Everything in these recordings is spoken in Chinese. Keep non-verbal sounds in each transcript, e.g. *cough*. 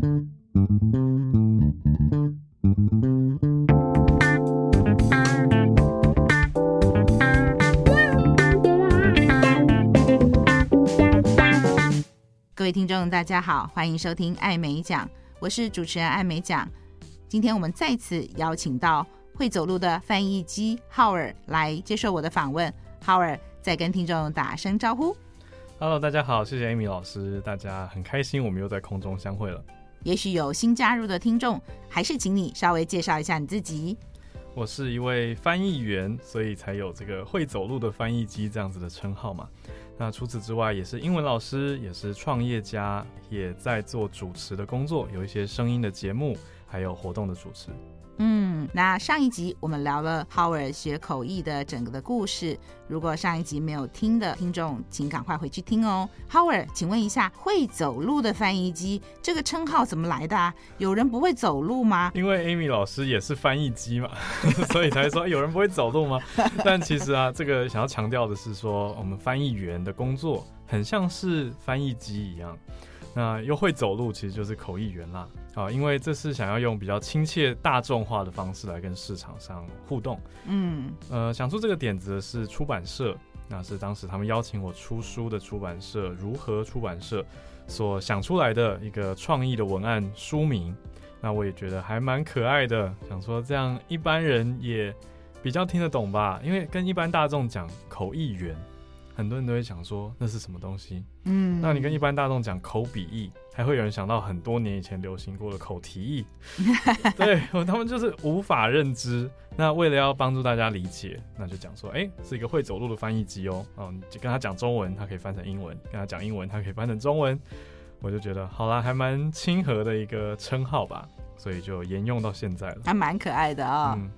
各位听众，大家好，欢迎收听艾美奖，我是主持人艾美奖。今天我们再次邀请到会走路的翻译机 Howard 来接受我的访问。Howard 再跟听众打声招呼。Hello，大家好，谢谢 Amy 老师，大家很开心我们又在空中相会了。也许有新加入的听众，还是请你稍微介绍一下你自己。我是一位翻译员，所以才有这个会走路的翻译机这样子的称号嘛。那除此之外，也是英文老师，也是创业家，也在做主持的工作，有一些声音的节目，还有活动的主持。嗯，那上一集我们聊了 Howard 学口译的整个的故事。如果上一集没有听的听众，请赶快回去听哦。Howard，请问一下，会走路的翻译机这个称号怎么来的啊？有人不会走路吗？因为 Amy 老师也是翻译机嘛，*laughs* 所以才说有人不会走路吗？*laughs* 但其实啊，这个想要强调的是说，我们翻译员的工作很像是翻译机一样。那又会走路，其实就是口译员啦。啊，因为这是想要用比较亲切、大众化的方式来跟市场上互动。嗯，呃，想出这个点子的是出版社，那是当时他们邀请我出书的出版社如何出版社所想出来的一个创意的文案书名。那我也觉得还蛮可爱的，想说这样一般人也比较听得懂吧，因为跟一般大众讲口译员。很多人都会想说那是什么东西，嗯，那你跟一般大众讲口笔译，还会有人想到很多年以前流行过的口蹄译，*laughs* 对，他们就是无法认知。那为了要帮助大家理解，那就讲说，哎、欸，是一个会走路的翻译机哦，嗯，就跟他讲中文，他可以翻成英文；跟他讲英文，他可以翻成中文。我就觉得好啦，还蛮亲和的一个称号吧，所以就沿用到现在了，还蛮可爱的啊、哦。嗯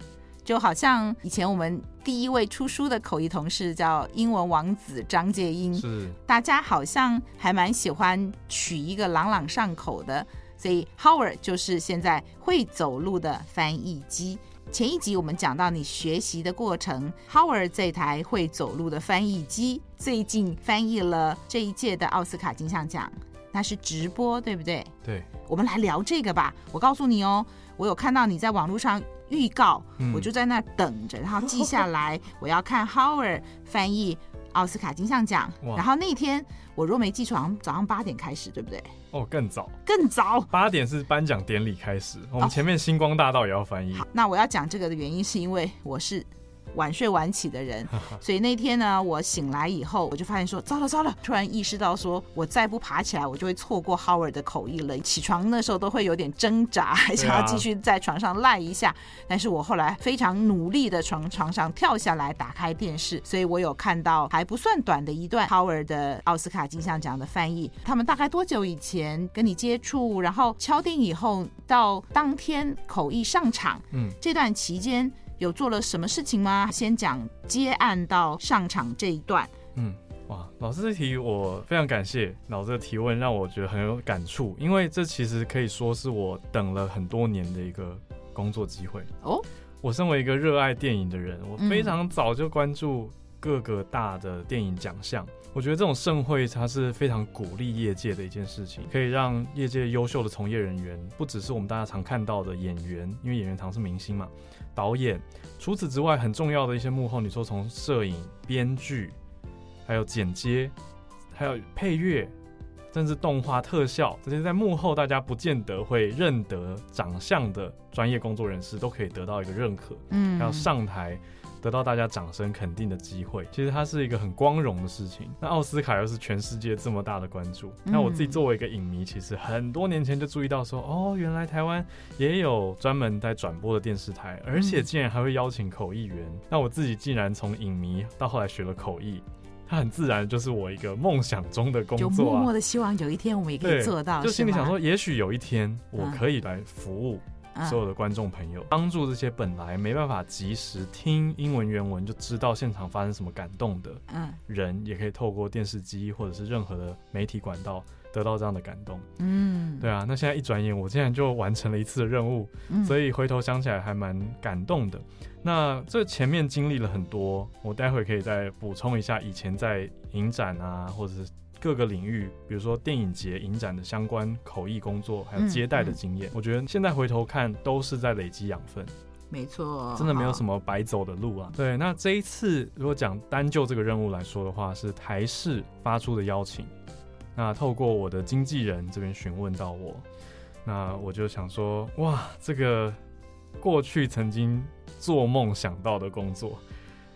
就好像以前我们第一位出书的口译同事叫英文王子张介英，是大家好像还蛮喜欢取一个朗朗上口的，所以 Howard 就是现在会走路的翻译机。前一集我们讲到你学习的过程，Howard 这台会走路的翻译机最近翻译了这一届的奥斯卡金像奖，那是直播对不对？对，我们来聊这个吧。我告诉你哦，我有看到你在网络上。预告，我就在那等着，然后记下来。我要看 Howard 翻译奥斯卡金像奖。然后那天我若没记错，早上八点开始，对不对？哦，更早，更早，八点是颁奖典礼开始。我们前面星光大道也要翻译。好，那我要讲这个的原因是因为我是。晚睡晚起的人，*laughs* 所以那天呢，我醒来以后，我就发现说，糟了糟了，突然意识到说，我再不爬起来，我就会错过 Howard 的口译了。起床那时候都会有点挣扎，还想要继续在床上赖一下。*laughs* 但是我后来非常努力的从床上跳下来，打开电视，所以我有看到还不算短的一段 Howard 的奥斯卡金像奖的翻译。他们大概多久以前跟你接触，然后敲定以后到当天口译上场，嗯，这段期间。有做了什么事情吗？先讲接案到上场这一段。嗯，哇，老师这题我非常感谢。老师的提问让我觉得很有感触，因为这其实可以说是我等了很多年的一个工作机会。哦，我身为一个热爱电影的人，我非常早就关注各个大的电影奖项。嗯，我觉得这种盛会它是非常鼓励业界的一件事情，可以让业界优秀的从业人员，不只是我们大家常看到的演员，因为演员常是明星嘛。导演，除此之外，很重要的一些幕后，你说从摄影、编剧，还有剪接，还有配乐，甚至动画特效，这些在幕后大家不见得会认得长相的专业工作人士，都可以得到一个认可。嗯，要上台。得到大家掌声肯定的机会，其实它是一个很光荣的事情。那奥斯卡又是全世界这么大的关注，那我自己作为一个影迷，其实很多年前就注意到说，哦，原来台湾也有专门在转播的电视台，而且竟然还会邀请口译员。那我自己竟然从影迷到后来学了口译，它很自然就是我一个梦想中的工作啊。就默默的希望有一天我们也可以做到，就心里想说，也许有一天我可以来服务。所有的观众朋友，帮助这些本来没办法及时听英文原文就知道现场发生什么感动的人，也可以透过电视机或者是任何的媒体管道得到这样的感动。嗯，对啊，那现在一转眼，我竟然就完成了一次的任务，所以回头想起来还蛮感动的。那这前面经历了很多，我待会可以再补充一下以前在影展啊，或者是各个领域，比如说电影节、影展的相关口译工作，还有接待的经验，嗯嗯、我觉得现在回头看都是在累积养分。没错，真的没有什么白走的路啊。对，那这一次如果讲单就这个任务来说的话，是台视发出的邀请，那透过我的经纪人这边询问到我，那我就想说，哇，这个过去曾经做梦想到的工作。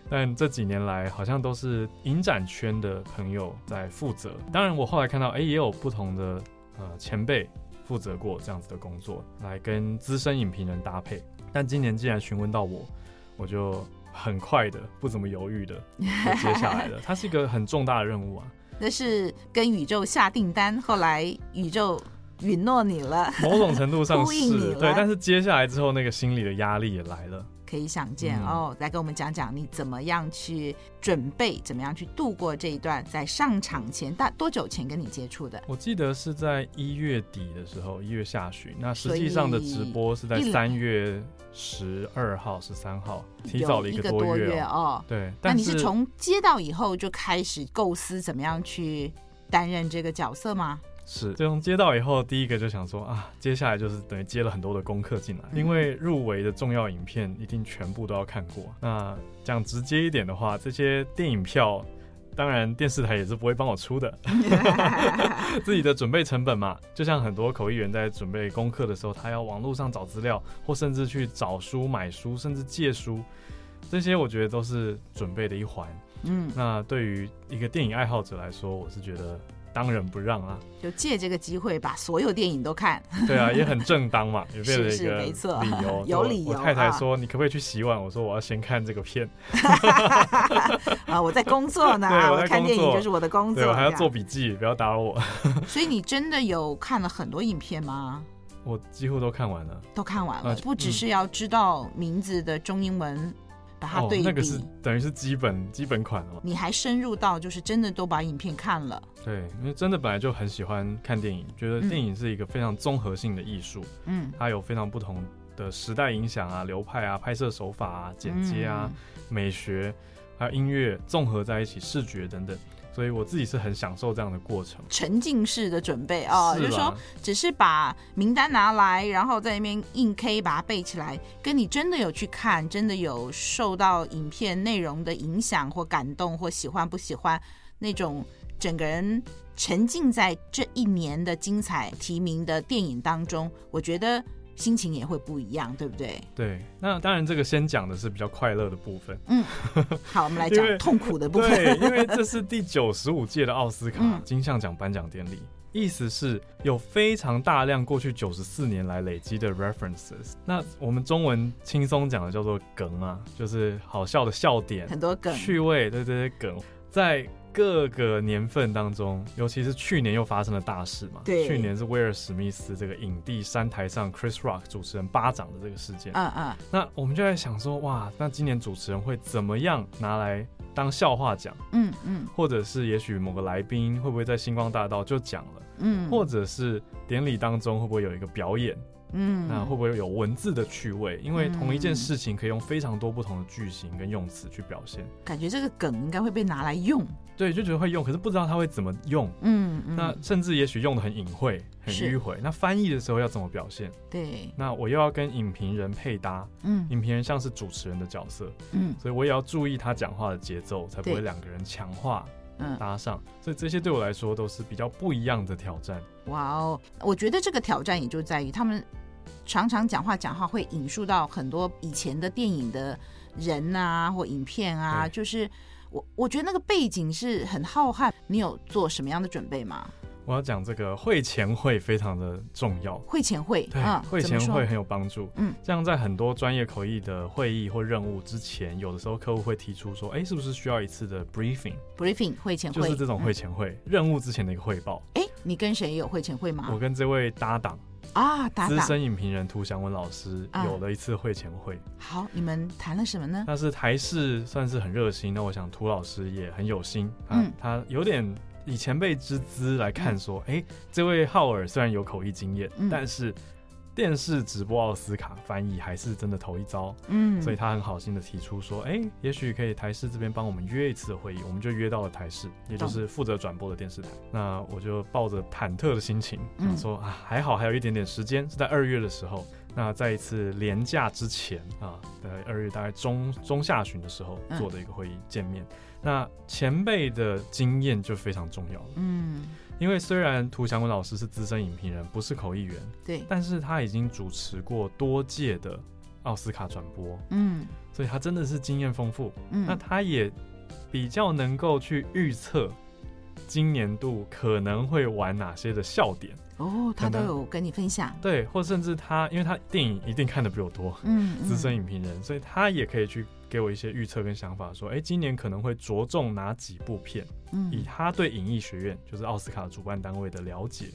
但这几年来，好像都是影展圈的朋友在负责。当然，我后来看到，哎，也有不同的呃前辈负责过这样子的工作，来跟资深影评人搭配。但今年既然询问到我，我就很快的、不怎么犹豫的接下来了。*laughs* 它是一个很重大的任务啊。那是跟宇宙下订单，后来宇宙允诺你了，某种程度上 *laughs* 是，对。但是接下来之后，那个心理的压力也来了。可以想见、嗯、哦，来跟我们讲讲你怎么样去准备，怎么样去度过这一段在上场前大多久前跟你接触的？我记得是在一月底的时候，一月下旬。那实际上的直播是在三月十二号、十三号，提早了一个多月哦。对，那你是从接到以后就开始构思怎么样去担任这个角色吗？是，就从接到以后，第一个就想说啊，接下来就是等于接了很多的功课进来，因为入围的重要影片一定全部都要看过。那讲直接一点的话，这些电影票，当然电视台也是不会帮我出的，*laughs* 自己的准备成本嘛。就像很多口译员在准备功课的时候，他要网络上找资料，或甚至去找书、买书，甚至借书，这些我觉得都是准备的一环。嗯，那对于一个电影爱好者来说，我是觉得。当仁不让啊！就借这个机会把所有电影都看。对啊，也很正当嘛，有没有一个没错理由？*laughs* 有理由。我太太说：“你可不可以去洗碗？”我说：“我要先看这个片。” *laughs* 啊，我在工作呢，*laughs* 对，我在看电影就是我的工作，对，我还要做笔记，不要打扰我。所以你真的有看了很多影片吗？我几乎都看完了，都看完了，不只是要知道名字的中英文。把它对比，哦，那个是等于是基本基本款哦。你还深入到就是真的都把影片看了。对，因为真的本来就很喜欢看电影，觉得电影是一个非常综合性的艺术。嗯，它有非常不同的时代影响啊、流派啊、拍摄手法啊、剪接啊、嗯、美学，还有音乐综合在一起，视觉等等。所以我自己是很享受这样的过程，沉浸式的准备啊，就是说只是把名单拿来，然后在那边硬 K 把它背起来，跟你真的有去看，真的有受到影片内容的影响或感动或喜欢不喜欢那种整个人沉浸在这一年的精彩提名的电影当中，我觉得。心情也会不一样，对不对？对，那当然，这个先讲的是比较快乐的部分。嗯，好，我们来讲痛苦的部分。对，因为这是第九十五届的奥斯卡金像奖颁奖典礼，嗯、意思是有非常大量过去九十四年来累积的 references。那我们中文轻松讲的叫做梗啊，就是好笑的笑点，很多梗、趣味，对对对，梗在。各个年份当中，尤其是去年又发生了大事嘛。对，去年是威尔史密斯这个影帝山台上 Chris Rock 主持人巴掌的这个事件。嗯嗯。那我们就在想说，哇，那今年主持人会怎么样拿来当笑话讲？嗯嗯。或者是也许某个来宾会不会在星光大道就讲了？嗯。或者是典礼当中会不会有一个表演？嗯，那会不会有文字的趣味？因为同一件事情可以用非常多不同的句型跟用词去表现。感觉这个梗应该会被拿来用。对，就觉得会用，可是不知道他会怎么用。嗯，嗯，那甚至也许用的很隐晦、很迂回。那翻译的时候要怎么表现？对。那我又要跟影评人配搭。嗯。影评人像是主持人的角色。嗯。所以我也要注意他讲话的节奏，才不会两个人强化。嗯。搭上。所以这些对我来说都是比较不一样的挑战。哇哦，我觉得这个挑战也就在于他们常常讲话讲话会引述到很多以前的电影的人啊或影片啊，就是。我我觉得那个背景是很浩瀚，你有做什么样的准备吗？我要讲这个会前会非常的重要，会前会对，嗯、会前会很有帮助。嗯，这样在很多专业口译的会议或任务之前，有的时候客户会提出说，哎，是不是需要一次的 briefing？briefing 会前会就是这种会前会、嗯、任务之前的一个汇报。哎，你跟谁有会前会吗？我跟这位搭档。啊，资深影评人涂祥文老师有了一次会前会。啊，好，你们谈了什么呢？那是台视算是很热心，那我想涂老师也很有心，嗯，他有点以前辈之资来看说，哎、这位浩尔虽然有口译经验，嗯、但是电视直播奥斯卡翻译还是真的头一遭，嗯，所以他很好心的提出说，哎、欸，也许可以台视这边帮我们约一次的会议，我们就约到了台视，也就是负责转播的电视台。那我就抱着忐忑的心情，想说啊，还好还有一点点时间，是在二月的时候。那在一次连假之前啊，在二月大概中中下旬的时候做的一个会议见面。那前辈的经验就非常重要了，嗯。因为虽然涂祥文老师是资深影评人，不是口译员，对，但是他已经主持过多届的奥斯卡转播，嗯，所以他真的是经验丰富，嗯，那他也比较能够去预测今年度可能会玩哪些的笑点。哦，他都有跟你分享，对，或甚至他，因为他电影一定看的比我多，嗯，资深影评人，所以他也可以去给我一些预测跟想法，说，哎，今年可能会着重哪几部片，嗯，以他对影艺学院，就是奥斯卡主办单位的了解，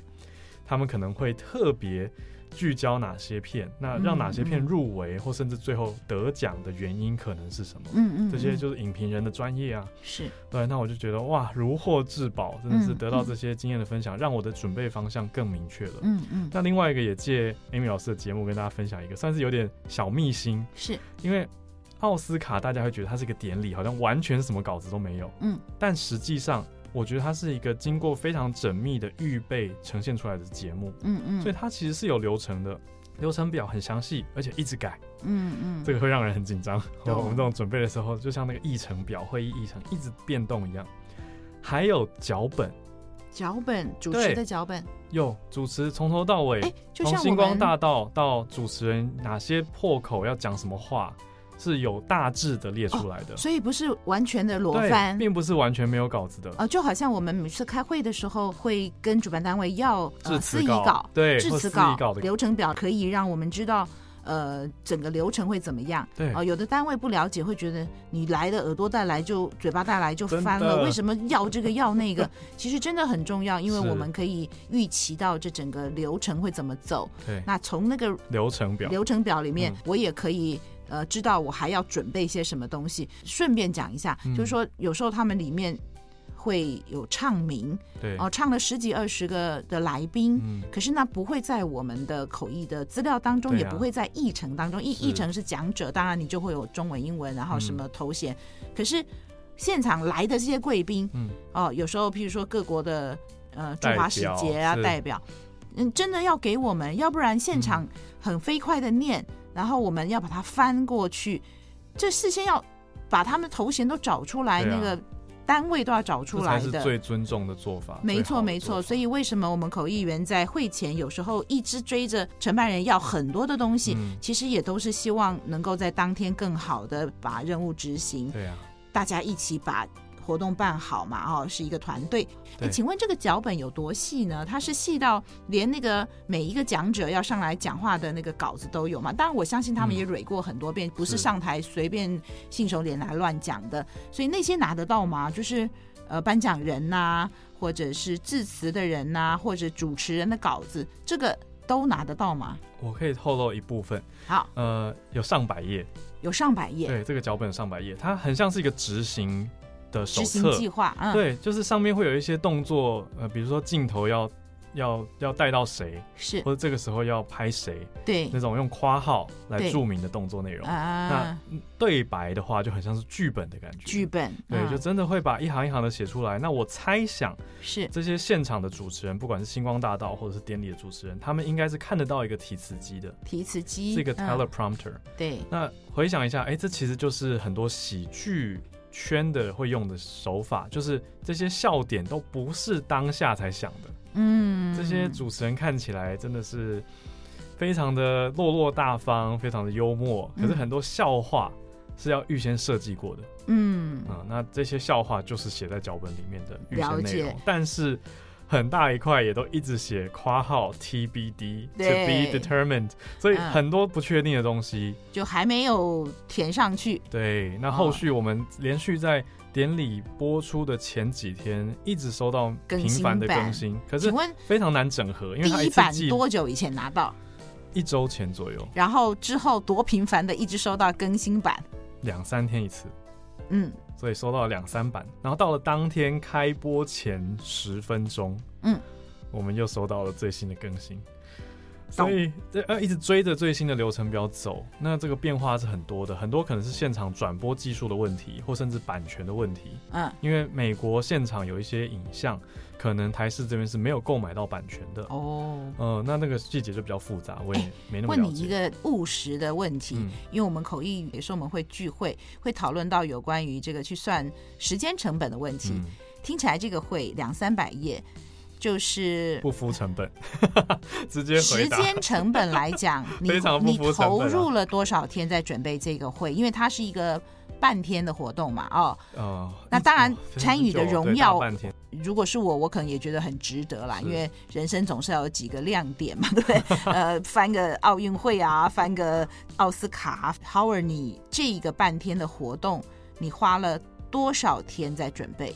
他们可能会特别。聚焦哪些片？那让哪些片入围，或甚至最后得奖的原因可能是什么？嗯嗯，嗯这些就是影评人的专业啊。是对，那我就觉得哇，如获至宝，真的是得到这些经验的分享，让我的准备方向更明确了。嗯嗯。嗯那另外一个也借 Amy 老师的节目跟大家分享一个，算是有点小秘辛。是因为奥斯卡大家会觉得它是一个典礼，好像完全什么稿子都没有。嗯。但实际上。我觉得它是一个经过非常缜密的预备呈现出来的节目，嗯嗯，所以它其实是有流程的，流程表很详细，而且一直改，嗯嗯，这个会让人很紧张。对。我们这种准备的时候，就像那个议程表、会议议程一直变动一样。还有脚本，脚本主持的脚本，有主持从头到尾，从星光大道到主持人哪些破口要讲什么话。是有大致的列出来的，哦，所以不是完全的裸翻，并不是完全没有稿子的。呃，就好像我们每次开会的时候，会跟主办单位要致辞稿，稿，对，致辞稿流程表，可以让我们知道，呃，整个流程会怎么样。对，啊，呃，有的单位不了解，会觉得你来的耳朵带来就嘴巴带来就翻了，为什么要这个要那个？*laughs* 其实真的很重要，因为我们可以预期到这整个流程会怎么走。对，那从那个流程表流程表里面，嗯，我也可以。呃，知道我还要准备一些什么东西，顺便讲一下，嗯、就是说有时候他们里面会有唱名，对，哦、呃，唱了十几二十个的来宾，嗯、可是那不会在我们的口译的资料当中，啊、也不会在议程当中，议议程是讲者，当然你就会有中文、英文，然后什么头衔，嗯、可是现场来的这些贵宾，嗯，哦、呃，有时候譬如说各国的呃驻华使节啊代表，嗯，真的要给我们，要不然现场很飞快的念。嗯然后我们要把它翻过去，这事先要把他们头衔都找出来，啊、那个单位都要找出来才是最尊重的做法。没错，没错。所以为什么我们口译员在会前有时候一直追着承办人要很多的东西，嗯、其实也都是希望能够在当天更好的把任务执行。对啊，大家一起把。活动办好嘛？哦，是一个团队。哎，请问这个脚本有多细呢？它是细到连那个每一个讲者要上来讲话的那个稿子都有嘛？当然，我相信他们也蕊过很多遍，嗯、不是上台随便信手拈来乱讲的。所以那些拿得到吗？就是呃，颁奖人呐、啊，或者是致辞的人呐、啊，或者主持人的稿子，这个都拿得到吗？我可以透露一部分。好，呃，有上百页，有上百页。对，这个脚本上百页，它很像是一个执行。的手册计划，嗯、对，就是上面会有一些动作，呃，比如说镜头要要要带到谁，是，或者这个时候要拍谁，对，那种用括号来注明的动作内容。那对白的话就很像是剧本的感觉，剧本，对，就真的会把一行一行的写出来。那我猜想是这些现场的主持人，不管是星光大道或者是典礼的主持人，他们应该是看得到一个提词机的，提词机，是一个 teleprompter。对，那回想一下，哎，这其实就是很多喜剧。圈的会用的手法，就是这些笑点都不是当下才想的。嗯，这些主持人看起来真的是非常的落落大方，非常的幽默。可是很多笑话是要预先设计过的。嗯啊，那这些笑话就是写在脚本里面的预先内容，但是。很大一块也都一直写括号 TBD to be determined，所以很多不确定的东西就还没有填上去。对，那后续我们连续在典礼播出的前几天一直收到频繁的更新，可是非常难整合，因为它一版多久以前拿到？一周前左右。然后之后多频繁的一直收到更新版？两三天一次。嗯。所以收到了两三版，然后到了当天开播前十分钟，嗯，我们又收到了最新的更新，所以要一直追着最新的流程表走，那这个变化是很多的，很多可能是现场转播技术的问题，或甚至版权的问题。嗯，因为美国现场有一些影像，可能台视这边是没有购买到版权的。哦，嗯，那那个细节就比较复杂，我也没那么了解。问你一个务实的问题，嗯、因为我们口译也是我们会聚会，会讨论到有关于这个去算时间成本的问题。嗯、听起来这个会两三百页。就是不敷成本，直接时间成本来讲，*laughs* 非常不敷成本啊，你投入了多少天在准备这个会？因为它是一个半天的活动嘛，哦，哦，那当然参与的荣耀，如果是我，我可能也觉得很值得啦，因为人生总是要有几个亮点嘛，*laughs* 对不对？呃，翻个奥运会啊，翻个奥斯卡，Howard，你这一个半天的活动，你花了多少天在准备？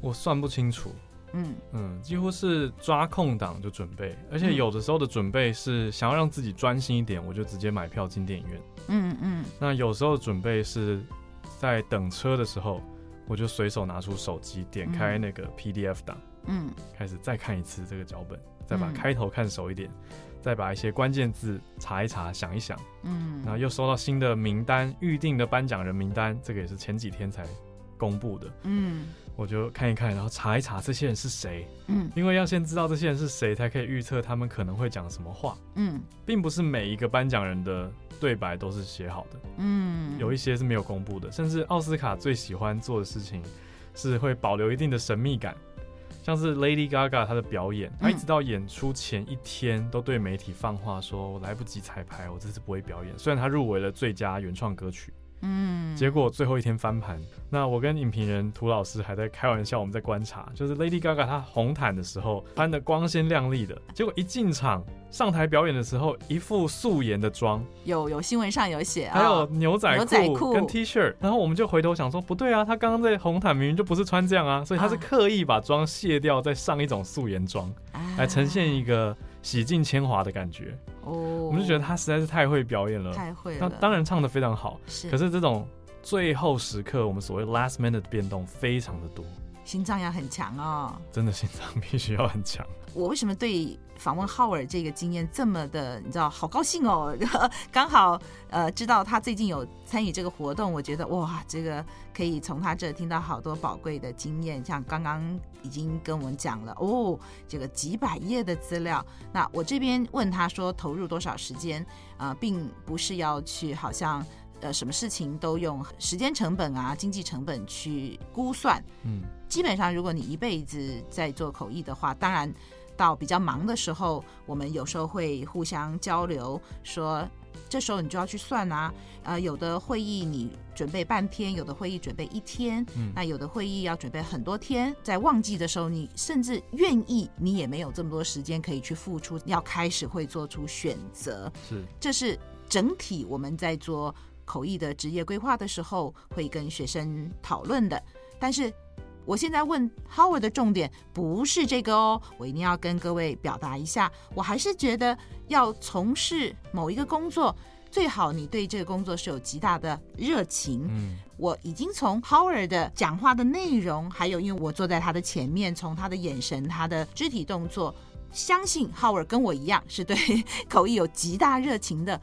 我算不清楚。嗯。嗯，几乎是抓空档就准备，而且有的时候的准备是想要让自己专心一点，我就直接买票进电影院。嗯嗯，那有时候准备是在等车的时候，我就随手拿出手机，点开那个 PDF 档，嗯，开始再看一次这个脚本，再把开头看熟一点，再把一些关键字查一查，想一想，嗯，然后又收到新的名单，预定的颁奖人名单，这个也是前几天才公布的，嗯。我就看一看，然后查一查这些人是谁。嗯，因为要先知道这些人是谁，才可以预测他们可能会讲什么话。嗯，并不是每一个颁奖人的对白都是写好的。嗯，有一些是没有公布的，甚至奥斯卡最喜欢做的事情是会保留一定的神秘感。像是 Lady Gaga 她的表演，她一直到演出前一天都对媒体放话说：“我来不及彩排，我这次不会表演。”虽然她入围了最佳原创歌曲。嗯，结果最后一天翻盘。那我跟影评人涂老师还在开玩笑，我们在观察，就是 Lady Gaga 她红毯的时候穿的光鲜亮丽的，结果一进场上台表演的时候，一副素颜的妆，有有新闻上有写，还有牛仔裤跟 T 恤，然后我们就回头想说，不对啊，她刚刚在红毯明明就不是穿这样啊，所以她是刻意把妆卸掉，再上一种素颜妆，来呈现一个洗尽铅华的感觉。哦，我们就觉得他实在是太会表演了，太会了。那当然唱的非常好，是。可是这种最后时刻，我们所谓 last minute 的变动非常的多，心脏要很强哦。真的心脏必须要很强。我为什么对访问 Howard 这个经验这么的，你知道，好高兴哦！*laughs* 刚好呃知道他最近有参与这个活动，我觉得哇，这个可以从他这听到好多宝贵的经验，像刚刚已经跟我们讲了哦，这个几百页的资料。那我这边问他说投入多少时间啊，呃，并不是要去好像。呃，什么事情都用时间成本啊、经济成本去估算。嗯，基本上如果你一辈子在做口译的话，当然到比较忙的时候，我们有时候会互相交流，说这时候你就要去算啊。呃，有的会议你准备半天，有的会议准备一天，嗯，那有的会议要准备很多天。在旺季的时候，你甚至愿意，你也没有这么多时间可以去付出，要开始会做出选择。是，这是整体我们在做。口译的职业规划的时候，会跟学生讨论的。但是，我现在问 Howard 的重点不是这个哦，我一定要跟各位表达一下，我还是觉得要从事某一个工作，最好你对这个工作是有极大的热情。嗯，我已经从 Howard 的讲话的内容，还有因为我坐在他的前面，从他的眼神、他的肢体动作，相信 Howard 跟我一样是对 *laughs* 口译有极大热情的。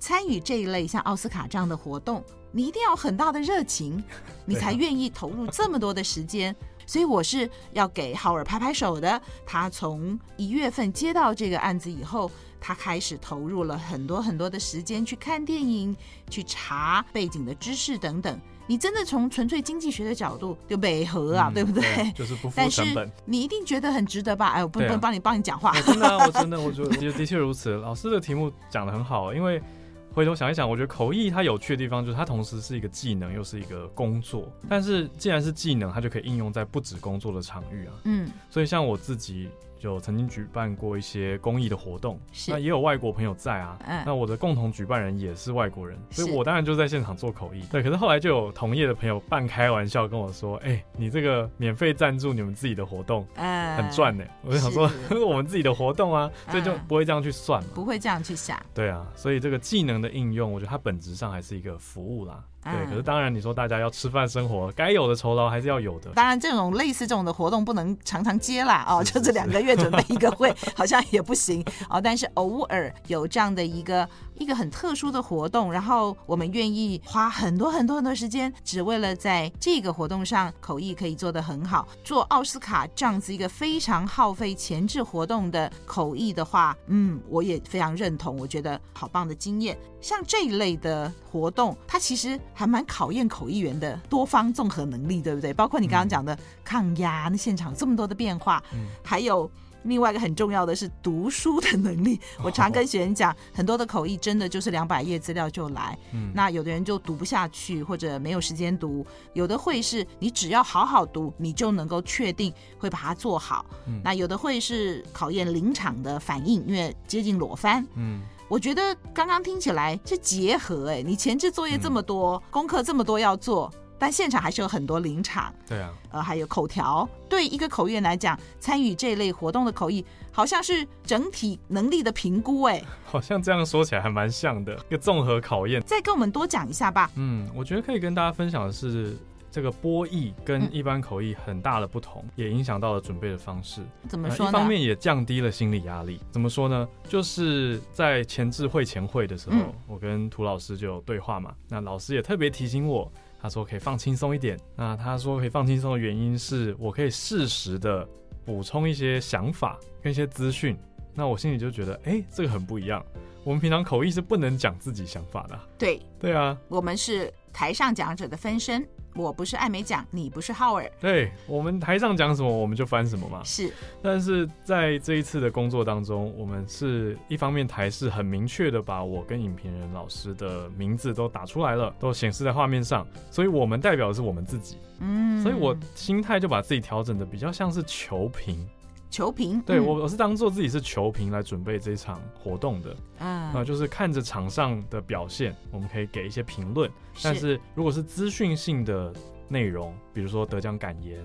参与这一类像奥斯卡这样的活动，你一定要有很大的热情，你才愿意投入这么多的时间。所以我是要给 Howard 拍拍手的。他从一月份接到这个案子以后，他开始投入了很多很多的时间去看电影、去查背景的知识等等。你真的从纯粹经济学的角度就美和啊，嗯、对不对？对，就是不付成本。你一定觉得很值得吧？哎，我不能帮你帮你讲话。真的、啊，我真的，我觉得的确如此。老师的题目讲得很好，因为。回头想一想，我觉得口译它有趣的地方就是它同时是一个技能，又是一个工作。但是既然是技能，它就可以应用在不止工作的场域啊。嗯，所以像我自己。就曾经举办过一些公益的活动，那也有外国朋友在啊。嗯，那我的共同举办人也是外国人，所以我当然就在现场做口译。对，可是后来就有同业的朋友半开玩笑跟我说：“哎，你这个免费赞助你们自己的活动，嗯很赚呢。”我就想说，*laughs* 我们自己的活动啊，所以就不会这样去算嘛，不会这样去想。对啊，所以这个技能的应用，我觉得它本质上还是一个服务啦。对，可是当然你说大家要吃饭生活，该有的酬劳还是要有的。当然，这种类似这种的活动不能常常接啦，哦，就这两个月准备一个会，好像也不行哦。但是偶尔有这样的一个一个很特殊的活动，然后我们愿意花很多很多很多时间，只为了在这个活动上口译可以做得很好。做奥斯卡这样子一个非常耗费前置活动的口译的话，嗯，我也非常认同，我觉得好棒的经验。像这一类的活动，它其实还蛮考验口译员的多方综合能力，对不对？包括你刚刚讲的抗压，那现场这么多的变化，嗯，还有另外一个很重要的是读书的能力。我常跟学员讲，很多的口译真的就是两百页资料就来，嗯，那有的人就读不下去，或者没有时间读；有的会是你只要好好读，你就能够确定会把它做好。嗯，那有的会是考验临场的反应，因为接近裸翻，嗯。我觉得刚刚听起来是结合哎，你前置作业这么多，嗯、功课这么多要做，但现场还是有很多临场。对啊，呃，还有口条。对一个口译员来讲，参与这类活动的口译，好像是整体能力的评估哎。*laughs* 好像这样说起来还蛮像的，一个综合考验。再跟我们多讲一下吧。嗯，我觉得可以跟大家分享的是。这个播译跟一般口译很大的不同，嗯、也影响到了准备的方式。怎么说呢？一方面也降低了心理压力。怎么说呢？就是在前置会前会的时候，嗯、我跟涂老师就有对话嘛。那老师也特别提醒我，他说可以放轻松一点。那他说可以放轻松的原因是我可以适时的补充一些想法跟一些资讯。那我心里就觉得，哎，这个很不一样。我们平常口译是不能讲自己想法的。对，对啊，我们是台上讲者的分身。我不是艾美奖，你不是浩尔。对，我们台上讲什么，我们就翻什么嘛。是，但是在这一次的工作当中，我们是一方面台是很明确的把我跟影评人老师的名字都打出来了，都显示在画面上，所以我们代表的是我们自己。嗯，所以我心态就把自己调整的比较像是球评。球评，对，我我是当做自己是球评来准备这场活动的，啊，那就是看着场上的表现，我们可以给一些评论。但是如果是资讯性的内容，比如说得奖感言，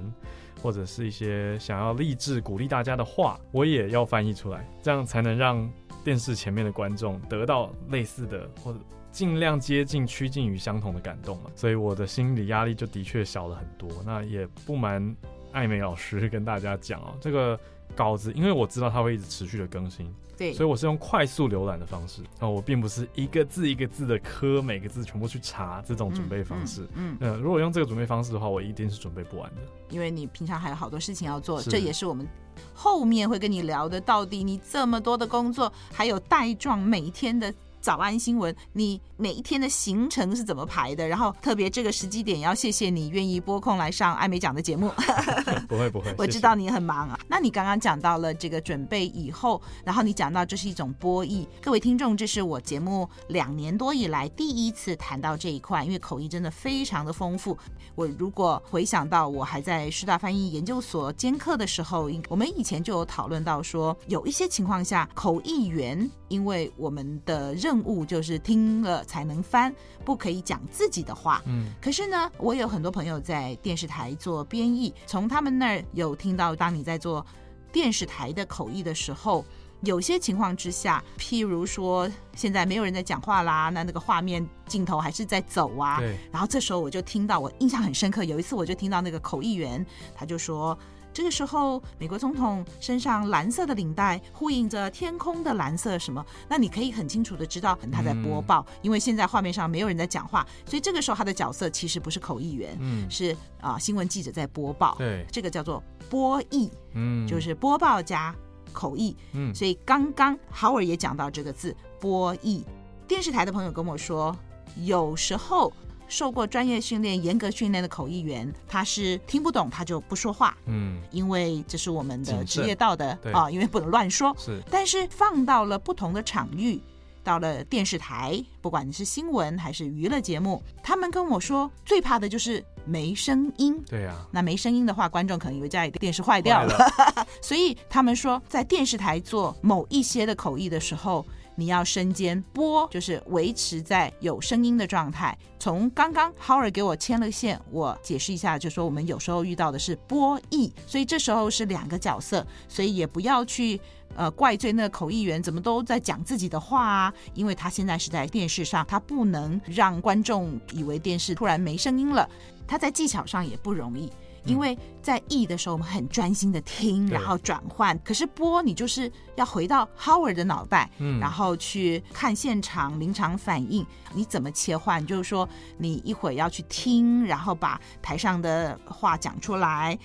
或者是一些想要励志鼓励大家的话，我也要翻译出来，这样才能让电视前面的观众得到类似的或者尽量接近趋近于相同的感动嘛。所以我的心理压力就的确小了很多。那也不瞒艾美老师跟大家讲哦，这个。稿子，因为我知道它会一直持续的更新，对，所以我是用快速浏览的方式。啊，我并不是一个字一个字的磕，每个字全部去查这种准备方式。嗯，嗯，嗯，如果用这个准备方式的话，我一定是准备不完的。因为你平常还有好多事情要做，这也是我们后面会跟你聊的。到底你这么多的工作，还有带状每天的。早安新闻，你每一天的行程是怎么排的？然后特别这个时机点，要谢谢你愿意拨空来上艾美奖的节目。*laughs* 不会不会，*laughs* 我知道你很忙啊。谢谢。那你刚刚讲到了这个准备以后，然后你讲到这是一种播译。各位听众，这是我节目两年多以来第一次谈到这一块，因为口译真的非常的丰富。我如果回想到我还在师大翻译研究所兼课的时候，我们以前就有讨论到说，有一些情况下口译员，因为我们的任任务就是听了才能翻，不可以讲自己的话。嗯，可是呢，我有很多朋友在电视台做编译，从他们那儿有听到，当你在做电视台的口译的时候，有些情况之下，譬如说现在没有人在讲话啦，那那个画面镜头还是在走啊。对。然后这时候我就听到，我印象很深刻，有一次我就听到那个口译员，他就说。这个时候，美国总统身上蓝色的领带呼应着天空的蓝色，什么？那你可以很清楚的知道他在播报，嗯、因为现在画面上没有人在讲话，所以这个时候他的角色其实不是口译员，嗯，是啊、呃，新闻记者在播报。对，这个叫做播译，嗯，就是播报加口译。嗯，所以刚刚 Howard 也讲到这个字播译。电视台的朋友跟我说，有时候。受过专业训练、严格训练的口译员，他是听不懂，他就不说话。嗯，因为这是我们的职业道德啊，因为不能乱说。是，但是放到了不同的场域，到了电视台，不管你是新闻还是娱乐节目，他们跟我说，最怕的就是没声音。对呀、啊，那没声音的话，观众可能以为家里的电视坏掉了。了 *laughs* 所以他们说，在电视台做某一些的口译的时候。你要身兼播，就是维持在有声音的状态。从刚刚 Howard 给我牵了线，我解释一下，就说我们有时候遇到的是播译，所以这时候是两个角色，所以也不要去呃怪罪那个口译员怎么都在讲自己的话啊，因为他现在是在电视上，他不能让观众以为电视突然没声音了，他在技巧上也不容易。因为在译的时候，我们很专心的听，然后转换。可是播，你就是要回到 Howard 的脑袋，嗯，然后去看现场临场反应，你怎么切换？就是说，你一会儿要去听，然后把台上的话讲出来，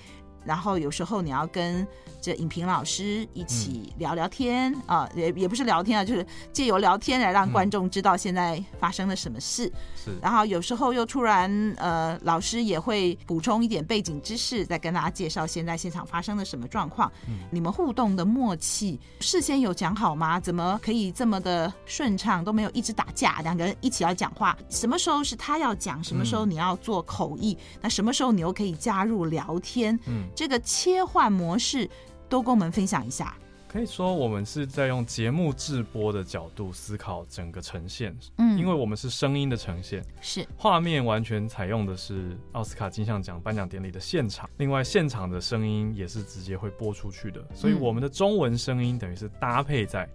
然后有时候你要跟。这影评老师一起聊聊天、嗯、啊，也也不是聊天啊，就是借由聊天来让观众知道现在发生了什么事。嗯、是，然后有时候又突然呃，老师也会补充一点背景知识，再跟大家介绍现在现场发生了什么状况。嗯、你们互动的默契事先有讲好吗？怎么可以这么的顺畅，都没有一直打架？两个人一起要讲话，什么时候是他要讲，什么时候你要做口译？嗯、那什么时候你又可以加入聊天？嗯，这个切换模式。多跟我们分享一下。可以说，我们是在用节目制播的角度思考整个呈现。嗯，因为我们是声音的呈现，是画面完全采用的是奥斯卡金像奖颁奖典礼的现场。另外，现场的声音也是直接会播出去的，所以我们的中文声音等于是搭配在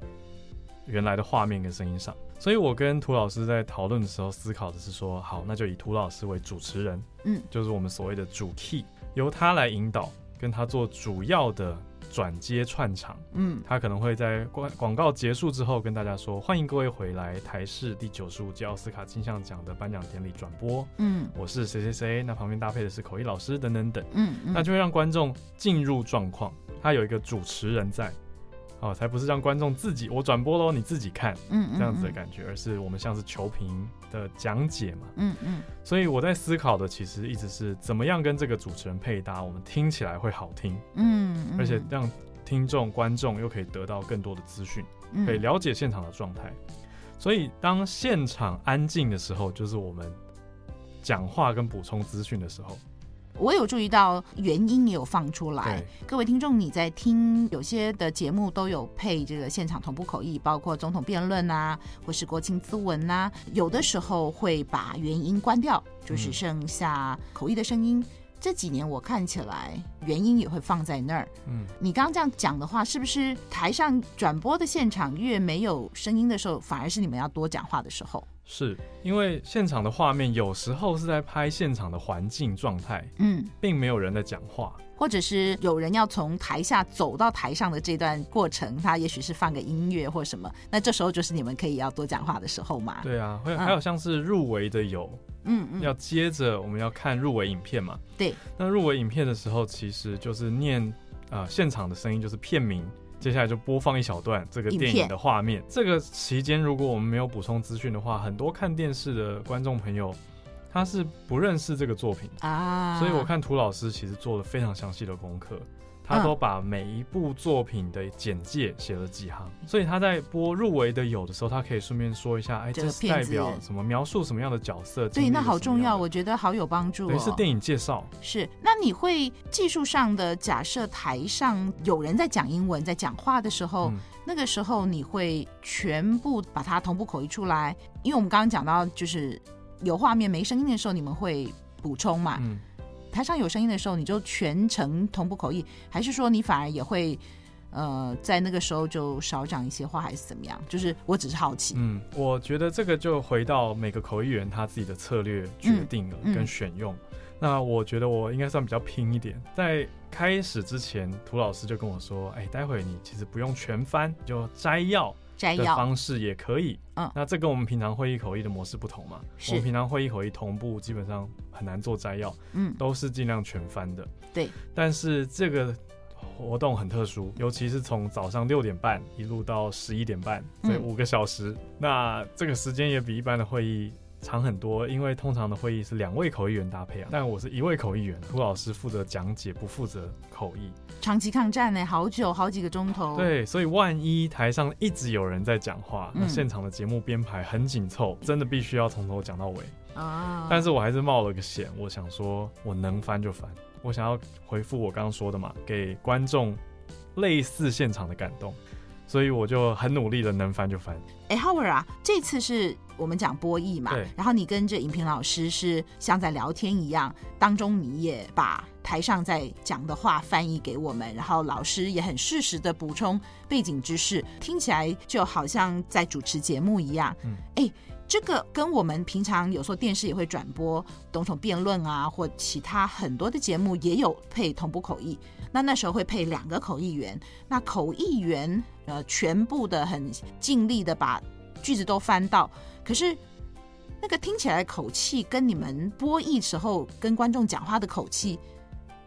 原来的画面跟声音上。所以我跟涂老师在讨论的时候，思考的是说，好，那就以涂老师为主持人，嗯，就是我们所谓的主 key，由他来引导，跟他做主要的。转接串场，嗯，他可能会在广广告结束之后跟大家说：“欢迎各位回来台视第九十五届奥斯卡金像奖的颁奖典礼转播。”嗯，我是谁谁谁，那旁边搭配的是口译老师等等等，嗯，嗯，那就会让观众进入状况。他有一个主持人在，哦，才不是让观众自己我转播喽，你自己看，嗯，这样子的感觉，而是我们像是球评的讲解嘛，嗯嗯。所以我在思考的其实一直是怎么样跟这个主持人配搭，我们听起来会好听，嗯，而且让听众观众又可以得到更多的资讯，可以了解现场的状态。所以当现场安静的时候，就是我们讲话跟补充资讯的时候。我有注意到原音也有放出来，各位听众，你在听有些的节目都有配这个现场同步口译，包括总统辩论啊，或是国情咨文呐，有的时候会把原音关掉，就是剩下口译的声音。这几年我看起来原音也会放在那儿。嗯，你刚刚这样讲的话，是不是台上转播的现场越没有声音的时候，反而是你们要多讲话的时候？是因为现场的画面有时候是在拍现场的环境状态，嗯，并没有人在讲话，或者是有人要从台下走到台上的这段过程，他也许是放个音乐或什么，那这时候就是你们可以要多讲话的时候嘛。对啊，会还有像是入围的有，嗯嗯，要接着我们要看入围影片嘛，对，那入围影片的时候，其实就是念啊、呃、现场的声音，就是片名。接下来就播放一小段这个电影的画面。这个期间，如果我们没有补充资讯的话，很多看电视的观众朋友他是不认识这个作品啊。所以我看涂老师其实做了非常详细的功课。他都把每一部作品的简介写了几行，所以他在播入围的有的时候，他可以顺便说一下，哎，这是代表什么，描述什么样的角色？对，那好重要，我觉得好有帮助。对，是电影介绍。是，那你会技术上的假设，台上有人在讲英文，在讲话的时候，那个时候你会全部把它同步口译出来？因为我们刚刚讲到，就是有画面没声音的时候，你们会补充嘛？嗯。台上有声音的时候，你就全程同步口译，还是说你反而也会，呃，在那个时候就少讲一些话，还是怎么样？就是我只是好奇。嗯，我觉得这个就回到每个口译员他自己的策略决定了跟选用。嗯嗯、那我觉得我应该算比较拼一点，在开始之前，涂老师就跟我说：“哎，待会你其实不用全翻，就摘要。”的方式也可以，嗯，那这跟我们平常会议口译的模式不同嘛？是。我们平常会议口译同步基本上很难做摘要，嗯，都是尽量全翻的。对，但是这个活动很特殊，尤其是从早上六点半一路到十一点半，这五个小时，嗯、那这个时间也比一般的会议长很多，因为通常的会议是两位口译员搭配啊，但我是一位口译员，涂老师负责讲解，不负责口译。长期抗战呢，好久，好几个钟头。对，所以万一台上一直有人在讲话，那现场的节目编排很紧凑，真的必须要从头讲到尾啊。但是我还是冒了个险，我想说，我能翻就翻，我想要回复我刚刚说的嘛，给观众类似现场的感动。所以我就很努力的能翻就翻。哎，Howard 啊，这次是我们讲播艺嘛，对。然后你跟着影评老师是像在聊天一样，当中你也把台上在讲的话翻译给我们，然后老师也很适时的补充背景知识，听起来就好像在主持节目一样。嗯，哎，这个跟我们平常有时候电视也会转播总统辩论啊，或其他很多的节目也有配同步口译。那那时候会配两个口译员，那口译员呃全部的很尽力的把句子都翻到，可是那个听起来口气跟你们播译时候跟观众讲话的口气，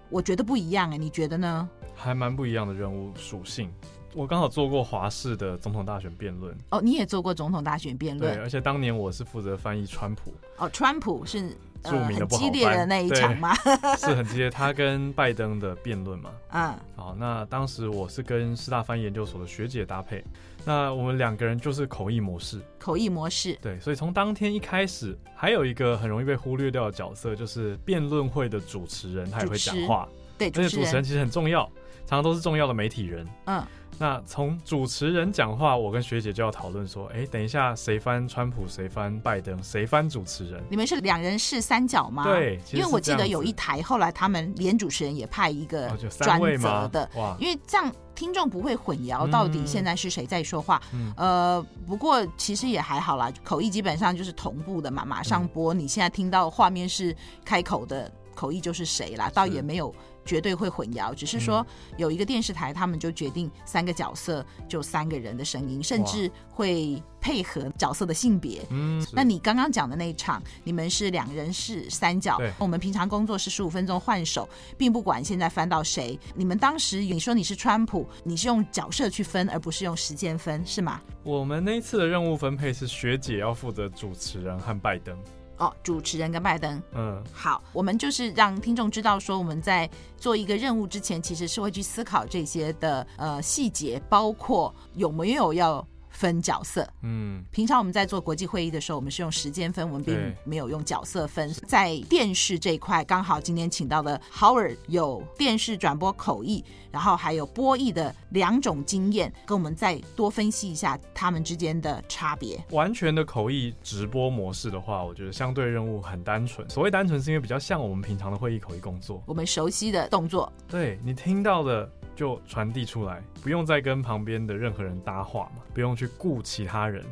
我觉得不一样哎，你觉得呢？还蛮不一样的人物属性。我刚好做过华视的总统大选辩论哦，你也做过总统大选辩论，对，而且当年我是负责翻译川普哦，川普是。著名的不好激烈的那一场吗？*laughs* 是很激烈，他跟拜登的辩论嘛。*laughs* 嗯，好，那当时我是跟师大翻译研究所的学姐搭配，那我们两个人就是口译模式。口译模式，对，所以从当天一开始，还有一个很容易被忽略掉的角色，就是辩论会的主持人，他也会讲话。对，而且主持人其实很重要，常常都是重要的媒体人。嗯。那从主持人讲话，我跟学姐就要讨论说，哎，等一下谁翻川普，谁翻拜登，谁翻主持人？你们是两人是三角吗？对，因为我记得有一台，后来他们连主持人也派一个专责的，哇，因为这样听众不会混淆到底现在是谁在说话。嗯，呃，不过其实也还好啦，口译基本上就是同步的嘛，马上播。你现在听到画面是开口的口译就是谁啦，倒也没有。绝对会混淆，只是说有一个电视台，他们就决定三个角色就三个人的声音，甚至会配合角色的性别。嗯，那你刚刚讲的那一场，你们是两人是三角。对，我们平常工作是十五分钟换手，并不管现在翻到谁。你们当时你说你是川普，你是用角色去分，而不是用时间分，是吗？我们那一次的任务分配是学姐要负责主持人和拜登。哦，主持人跟拜登，嗯，好，我们就是让听众知道说，我们在做一个任务之前，其实是会去思考这些的呃细节，包括有没有要。分角色，嗯，平常我们在做国际会议的时候，我们是用时间分，我们并没有用角色分。在电视这一块，刚好今天请到了 Howard 有电视转播口译，然后还有播译的两种经验，跟我们再多分析一下他们之间的差别。完全的口译直播模式的话，我觉得相对任务很单纯。所谓单纯，是因为比较像我们平常的会议口译工作，我们熟悉的动作，对你听到的。就传递出来，不用再跟旁边的任何人搭话嘛，不用去顾其他人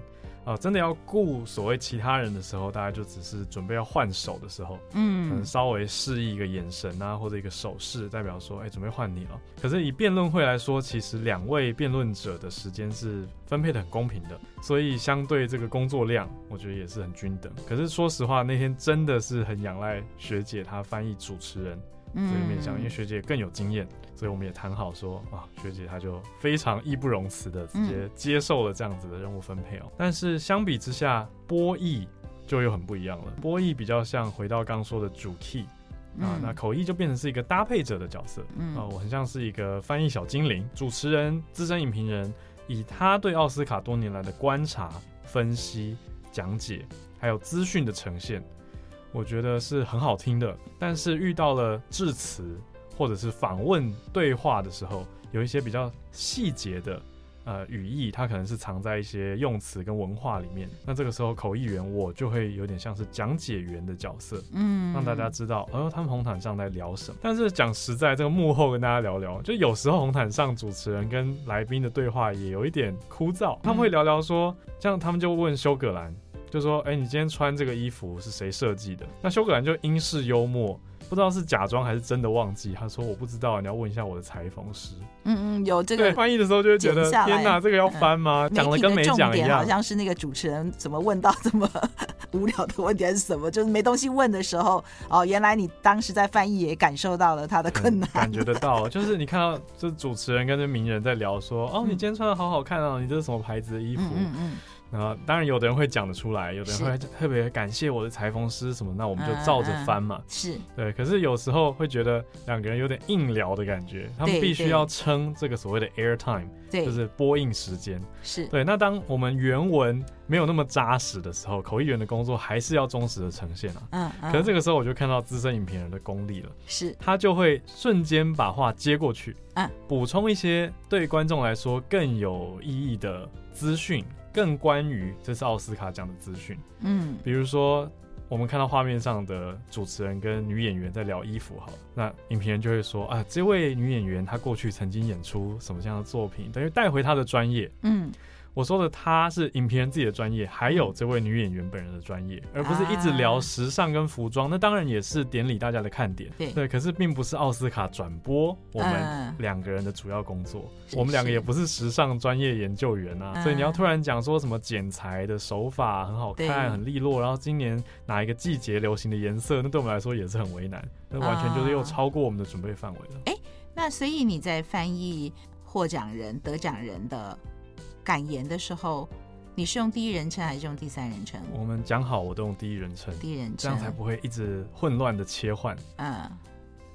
啊、呃。真的要顾所谓其他人的时候，大概就只是准备要换手的时候，嗯，可能稍微示意一个眼神啊，或者一个手势，代表说，哎、欸，准备换你了。可是以辩论会来说，其实两位辩论者的时间是分配的很公平的，所以相对这个工作量，我觉得也是很均等。可是说实话，那天真的是很仰赖学姐她翻译主持人。这个面向，因为学姐更有经验，所以我们也谈好说啊，学姐她就非常义不容辞的直接接受了这样子的任务分配哦。但是相比之下，播译就又很不一样了。播译比较像回到刚刚说的主 key 啊，那口译就变成是一个搭配者的角色啊，我很像是一个翻译小精灵。主持人、资深影评人以他对奥斯卡多年来的观察、分析、讲解，还有资讯的呈现。我觉得是很好听的，但是遇到了致辞或者是访问对话的时候，有一些比较细节的呃语义，它可能是藏在一些用词跟文化里面。那这个时候口译员我就会有点像是讲解员的角色，嗯，让大家知道，哦，他们红毯上在聊什么。但是讲实在，这个幕后跟大家聊聊，就有时候红毯上主持人跟来宾的对话也有一点枯燥。他们会聊聊说，这样他们就问修格兰。就说，哎、欸，你今天穿这个衣服是谁设计的？那修格兰就英式幽默，不知道是假装还是真的忘记。他说我不知道，你要问一下我的裁缝师。嗯嗯，有这个翻译的时候就会觉得，天哪，这个要翻吗？讲了跟没讲一样。好像是那个主持人怎么问到这么无聊的问题还是什么？*laughs* 就是没东西问的时候，哦，原来你当时在翻译也感受到了他的困难，*laughs* 感觉得到。*laughs* 就是你看到，就是主持人跟这名人在聊说，哦，你今天穿的好好看啊，你这是什么牌子的衣服？嗯嗯。然后当然有的人会讲得出来，有的人会特别感谢我的裁缝师什么，那我们就照着翻嘛。嗯嗯、是对，可是有时候会觉得两个人有点硬聊的感觉，他们必须要撑这个所谓的 air time，对，就是播映时间。是对。那当我们原文没有那么扎实的时候，口译员的工作还是要忠实的呈现啊。嗯。嗯，可是这个时候我就看到资深影评人的功力了，是，他就会瞬间把话接过去，嗯，补充一些对观众来说更有意义的资讯。更关于这次奥斯卡奖的资讯，嗯，比如说我们看到画面上的主持人跟女演员在聊衣服，好，那影评人就会说啊，这位女演员她过去曾经演出什么样的作品，等于带回她的专业，嗯。我说的他是影评人自己的专业，还有这位女演员本人的专业，而不是一直聊时尚跟服装。那当然也是典礼大家的看点，对，对，可是并不是奥斯卡转播我们两个人的主要工作。我们两个也不是时尚专业研究员啊，所以你要突然讲说什么剪裁的手法很好看、很利落，然后今年哪一个季节流行的颜色，那对我们来说也是很为难，那完全就是又超过我们的准备范围了。哎，那所以你在翻译获奖人、得奖人的。感言的时候，你是用第一人称还是用第三人称？我们讲好，我都用第一人称，第一人称，这样才不会一直混乱的切换。嗯，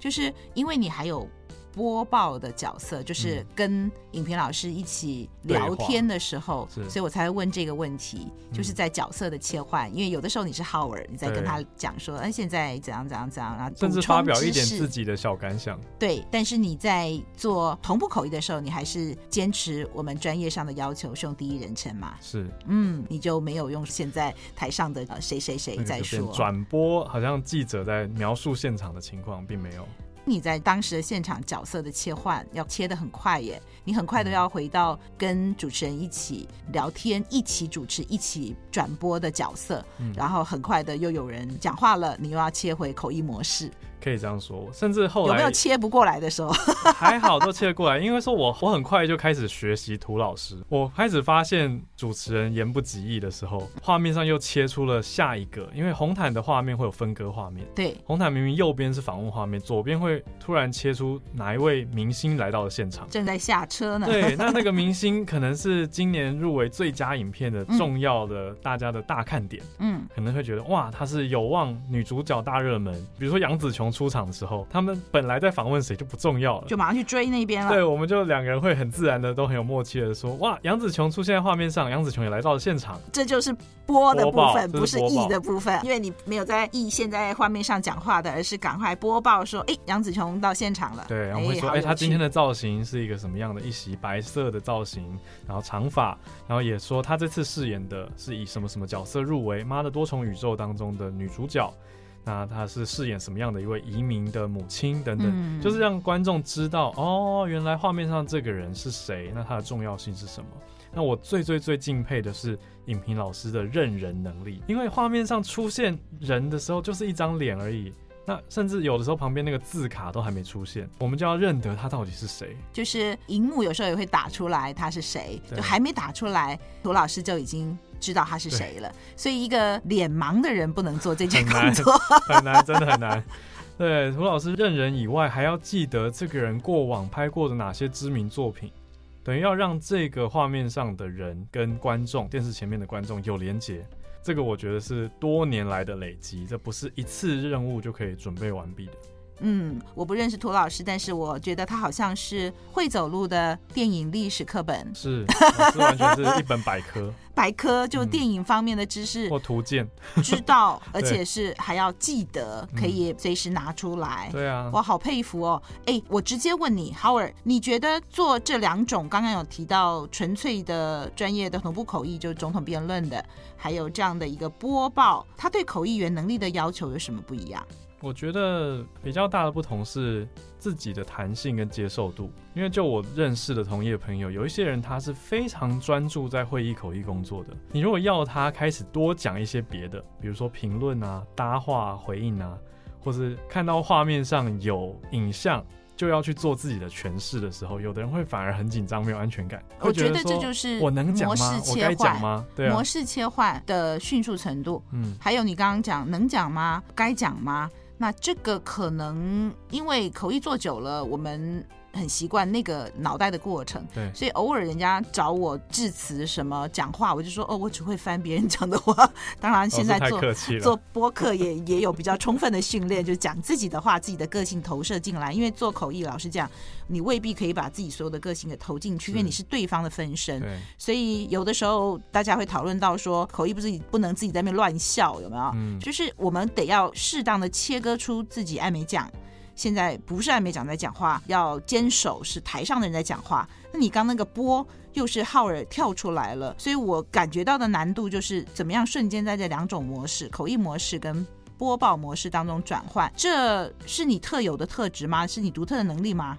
就是因为你还有。播报的角色就是跟影评老师一起聊天的时候，所以我才会问这个问题，就是在角色的切换。因为有的时候你是 Howard，你在跟他讲说，哎，现在怎样怎样怎样，然后甚至发表一点自己的小感想。对，但是你在做同步口译的时候，你还是坚持我们专业上的要求，是用第一人称嘛？是，嗯，你就没有用现在台上的谁谁谁在说转播，好像记者在描述现场的情况，并没有。你在当时的现场角色的切换要切得很快耶，你很快都要回到跟主持人一起聊天、一起主持、一起转播的角色，然后很快的又有人讲话了，你又要切回口译模式。可以这样说，甚至后来有没有切不过来的时候？*laughs* 还好都切得过来，因为说我我很快就开始学习涂老师，我开始发现主持人言不及义的时候，画面上又切出了下一个，因为红毯的画面会有分割画面，对，红毯明明右边是访问画面，左边会突然切出哪一位明星来到了现场，正在下车呢。对，那那个 *laughs* 明星可能是今年入围最佳影片的重要的、嗯、大家的大看点，嗯，可能会觉得哇，他是有望女主角大热门，比如说杨紫琼。出场的时候，他们本来在访问谁就不重要了，就马上去追那边了。对，我们就两个人会很自然的，都很有默契的说：“哇，杨紫琼出现在画面上，杨紫琼也来到了现场。”这就是播的部分，不是译的部分，因为你没有在译现在画面上讲话的，而是赶快播报说：“哎，杨紫琼到现场了。”对，然后会说：“哎，她今天的造型是一个什么样的？一袭白色的造型，然后长发，然后也说她这次饰演的是以什么什么角色入围《妈的多重宇宙》当中的女主角。”那她是饰演什么样的一位移民的母亲等等，嗯、就是让观众知道哦，原来画面上这个人是谁，那他的重要性是什么？那我最最最敬佩的是影评老师的认人能力，因为画面上出现人的时候就是一张脸而已。那甚至有的时候旁边那个字卡都还没出现，我们就要认得他到底是谁。就是荧幕有时候也会打出来他是谁，就还没打出来，涂老师就已经知道他是谁了。所以一个脸盲的人不能做这件工作，很难，真的很难。对，涂老师认人以外，还要记得这个人过往拍过的哪些知名作品，等于要让这个画面上的人跟观众、电视前面的观众有连结。这个我觉得是多年来的累积，这不是一次任务就可以准备完毕的。嗯，我不认识涂老师，但是我觉得他好像是会走路的电影历史课本，是，是完全是一本百科。*laughs* 百科就电影方面的知识、嗯、或图鉴，*laughs* 知道，而且是还要记得，可以随时拿出来。对啊，我好佩服哦。哎，我直接问你，Howard，你觉得做这两种，刚刚有提到纯粹的专业的同步口译，就是总统辩论的，还有这样的一个播报，他对口译员能力的要求有什么不一样？我觉得比较大的不同是自己的弹性跟接受度，因为就我认识的同业朋友，有一些人他是非常专注在会议口译工作的。你如果要他开始多讲一些别的，比如说评论啊、搭话、回应啊，或是看到画面上有影像就要去做自己的诠释的时候，有的人会反而很紧张，没有安全感。我觉得这就是我能讲吗？我该讲吗？对啊，模式切换的迅速程度，嗯，还有你刚刚讲能讲吗？该讲吗？那这个可能因为口译做久了，我们很习惯那个脑袋的过程。对，所以偶尔人家找我致辞什么讲话，我就说哦，我只会翻别人讲的话。*laughs* 当然现在做、哦、做播客也 *laughs* 也有比较充分的训练，就讲自己的话，自己的个性投射进来。因为做口译，老实讲，你未必可以把自己所有的个性给投进去，因为你是对方的分身。对，所以有的时候大家会讨论到说，口译不是不能自己在那边乱笑，有没有？嗯，就是我们得要适当的切割出自己爱美奖。现在不是艾美奖在讲话，要坚守是台上的人在讲话。那你刚那个播又是浩尔跳出来了，所以我感觉到的难度就是怎么样瞬间在这两种模式——口译模式跟播报模式当中转换。这是你特有的特质吗？是你独特的能力吗？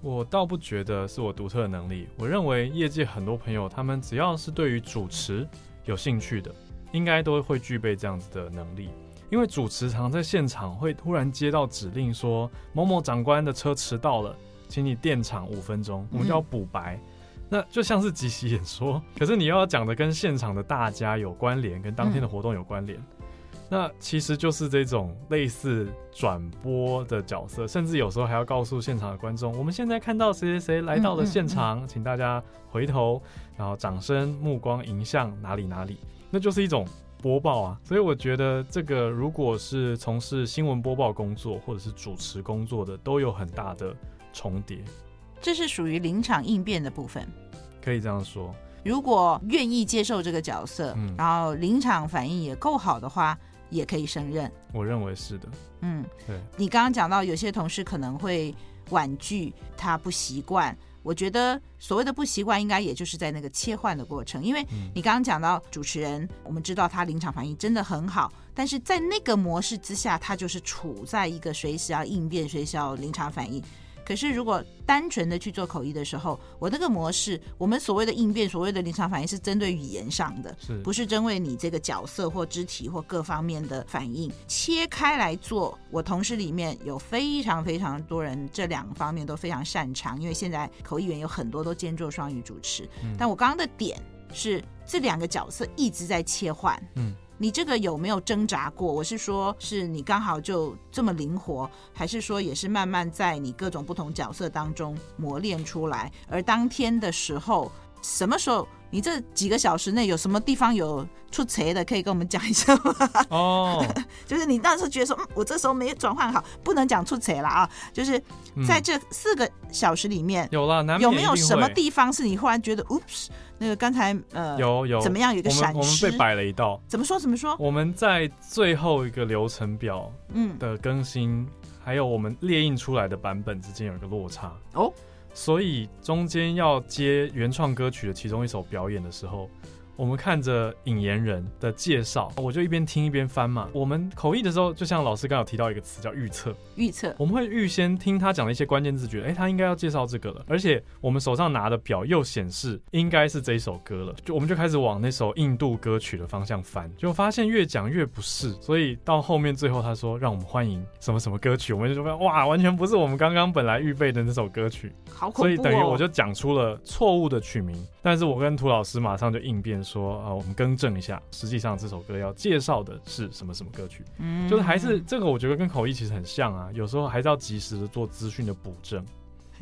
我倒不觉得是我独特的能力。我认为业界很多朋友，他们只要是对于主持有兴趣的，应该都会具备这样子的能力。因为主持常在现场会突然接到指令，说某某长官的车迟到了，请你垫场五分钟，我们就要补白，嗯、那就像是即席演说，可是你又要讲的跟现场的大家有关联，跟当天的活动有关联，嗯、那其实就是这种类似转播的角色，甚至有时候还要告诉现场的观众，我们现在看到谁谁谁来到了现场，嗯嗯嗯、请大家回头，然后掌声、目光迎向哪里哪里，那就是一种。播报啊，所以我觉得这个如果是从事新闻播报工作或者是主持工作的，都有很大的重叠。这是属于临场应变的部分，可以这样说。如果愿意接受这个角色，嗯，然后临场反应也够好的话，也可以胜任。我认为是的。嗯，对。你刚刚讲到有些同事可能会婉拒，他不习惯。我觉得所谓的不习惯，应该也就是在那个切换的过程，因为你刚刚讲到主持人，我们知道他临场反应真的很好，但是在那个模式之下，他就是处在一个随时要应变、随时要临场反应。可是，如果单纯的去做口译的时候，我那个模式，我们所谓的应变、所谓的临场反应，是针对语言上的，是不是针对你这个角色或肢体或各方面的反应？切开来做，我同事里面有非常非常多人，这两方面都非常擅长。因为现在口译员有很多都兼做双语主持，嗯、但我刚刚的点是这两个角色一直在切换，嗯。你这个有没有挣扎过？我是说，是你刚好就这么灵活，还是说也是慢慢在你各种不同角色当中磨练出来？而当天的时候，什么时候？你这几个小时内有什么地方有出贼的，可以跟我们讲一下吗？*laughs* 哦，*laughs* 就是你当时觉得说，嗯，我这时候没转换好，不能讲出贼了啊。就是在这四个小时里面，嗯、有了，有没有什么地方是你忽然觉得，oops，那个刚才呃，有有怎么样有一个闪失？我们，我们被摆了一道。怎么说？怎么说？我们在最后一个流程表嗯的更新，嗯、还有我们列印出来的版本之间有一个落差哦。所以中间要接原创歌曲的其中一首表演的时候。我们看着引言人的介绍，我就一边听一边翻嘛。我们口译的时候，就像老师刚刚有提到一个词叫预测，预测。我们会预先听他讲的一些关键字，觉得哎，他应该要介绍这个了。而且我们手上拿的表又显示应该是这一首歌了，就我们就开始往那首印度歌曲的方向翻，就发现越讲越不是。所以到后面最后他说让我们欢迎什么什么歌曲，我们就说哇，完全不是我们刚刚本来预备的那首歌曲。好恐怖哦。所以等于我就讲出了错误的曲名，但是我跟涂老师马上就应变。说啊，我们更正一下，实际上这首歌要介绍的是什么什么歌曲？嗯，就是还是这个，我觉得跟口译其实很像啊，有时候还是要及时的做资讯的补正。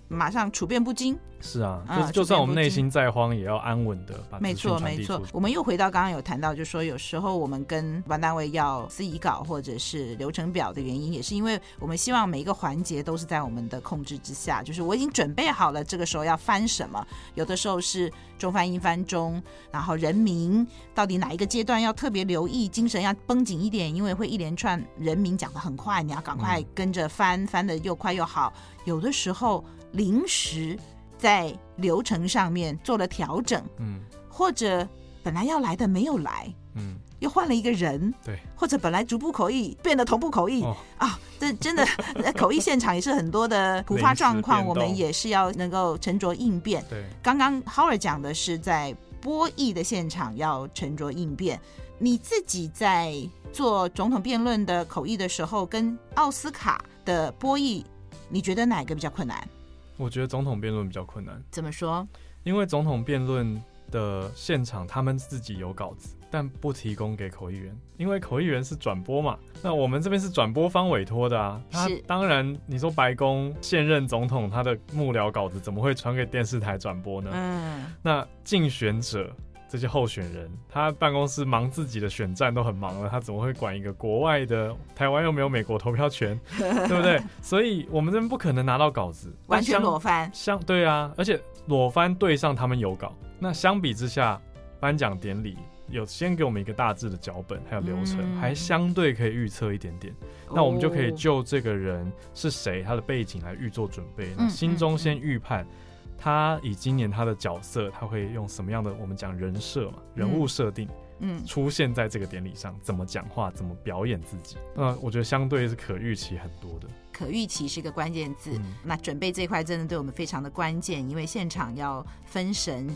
马上处变不惊，是啊，就就算我们内心再慌，也要安稳的把没错没错。我们又回到刚刚有谈到，就是说有时候我们跟主办单位要司仪稿或者是流程表的原因，也是因为我们希望每一个环节都是在我们的控制之下。就是我已经准备好了，这个时候要翻什么，有的时候是中翻英翻中，然后人名到底哪一个阶段要特别留意，精神要绷紧一点，因为会一连串人名讲的很快，你要赶快跟着翻，嗯、翻的又快又好。有的时候。临时在流程上面做了调整，嗯，或者本来要来的没有来，嗯，又换了一个人，对，或者本来逐步口译变得同步口译，哦、啊，这真的 *laughs* 口译现场也是很多的突发状况，我们也是要能够沉着应变。对，刚刚 Howard 讲的是在播译的现场要沉着应变，你自己在做总统辩论的口译的时候，跟奥斯卡的播译，你觉得哪个比较困难？我觉得总统辩论比较困难。怎么说？因为总统辩论的现场他们自己有稿子，但不提供给口译员，因为口译员是转播嘛。那我们这边是转播方委托的啊。他当然，你说白宫现任总统他的幕僚稿子怎么会传给电视台转播呢？嗯。那竞选者。这些候选人，他办公室忙自己的选战都很忙了，他怎么会管一个国外的？台湾又没有美国投票权，对不对？*laughs* 所以我们这边不可能拿到稿子，完全裸翻。相对啊，而且裸翻对上他们有稿，那相比之下，颁奖典礼有先给我们一个大致的脚本，还有流程，嗯、还相对可以预测一点点。那我们就可以就这个人是谁，他的背景来预做准备，那心中先预判。嗯嗯嗯他以今年他的角色，他会用什么样的我们讲人设嘛，人物设定，嗯，出现在这个典礼上，怎么讲话，怎么表演自己，那我觉得相对是可预期很多的。可预期是一个关键字，嗯、那准备这一块真的对我们非常的关键，因为现场要分神。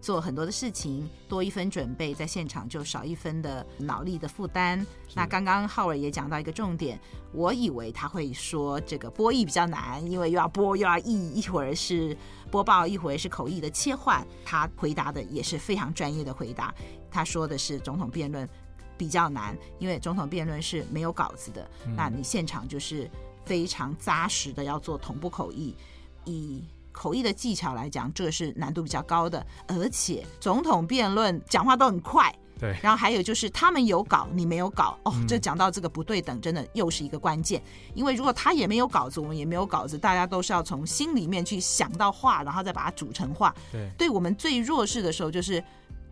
做很多的事情，多一分准备，在现场就少一分的脑力的负担。那刚刚浩尔也讲到一个重点，我以为他会说这个播译比较难，因为又要播又要译，一会儿是播报，一回是口译的切换。他回答的也是非常专业的回答。他说的是总统辩论比较难，因为总统辩论是没有稿子的，嗯、那你现场就是非常扎实的要做同步口译，以。口译的技巧来讲，这个是难度比较高的，而且总统辩论讲话都很快。对，然后还有就是他们有稿，你没有稿，哦，这讲到这个不对等，真的又是一个关键。因为如果他也没有稿子，我们也没有稿子，大家都是要从心里面去想到话，然后再把它组成话。对，对我们最弱势的时候，就是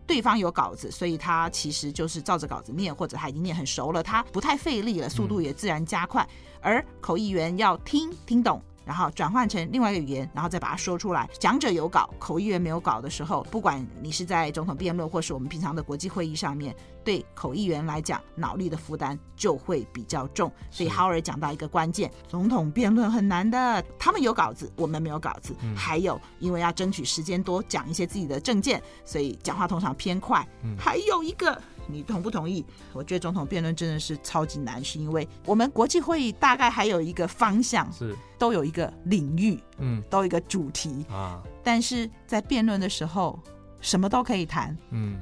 对方有稿子，所以他其实就是照着稿子念，或者他已经念很熟了，他不太费力了，速度也自然加快。而口译员要听听懂。然后转换成另外一个语言，然后再把它说出来。讲者有稿，口译员没有稿的时候，不管你是在总统辩论，或是我们平常的国际会议上面，对口译员来讲，脑力的负担就会比较重。所以浩尔讲到一个关键，总统辩论很难的，他们有稿子，我们没有稿子。嗯、还有，因为要争取时间多讲一些自己的政见，所以讲话通常偏快。嗯、还有一个。你同不同意？我觉得总统辩论真的是超级难，是因为我们国际会议大概还有一个方向，是都有一个领域，嗯，都有一个主题啊。但是在辩论的时候，什么都可以谈，嗯，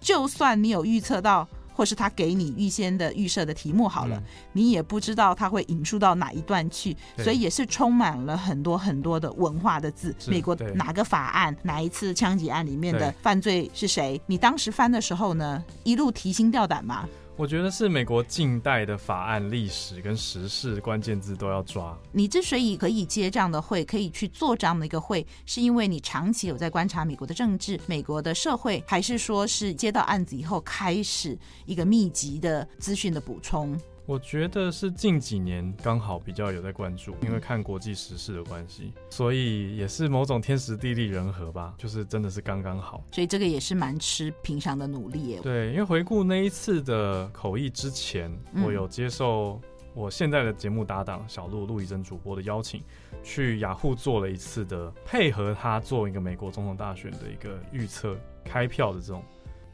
就算你有预测到。或是他给你预先的预设的题目好了，嗯、你也不知道他会引述到哪一段去，所以也是充满了很多很多的文化的字。美国哪个法案，哪一次枪击案里面的犯罪是谁？你当时翻的时候呢，一路提心吊胆吗？我觉得是美国近代的法案历史跟时事关键字都要抓。你之所以可以接这样的会，可以去做这样的一个会，是因为你长期有在观察美国的政治、美国的社会，还是说是接到案子以后开始一个密集的资讯的补充？我觉得是近几年刚好比较有在关注，因为看国际时事的关系，所以也是某种天时地利人和吧，就是真的是刚刚好。所以这个也是蛮吃平常的努力耶。对，因为回顾那一次的口译之前，我有接受我现在的节目搭档小鹿陆以真主播的邀请，去雅虎做了一次的配合他做一个美国总统大选的一个预测开票的这种。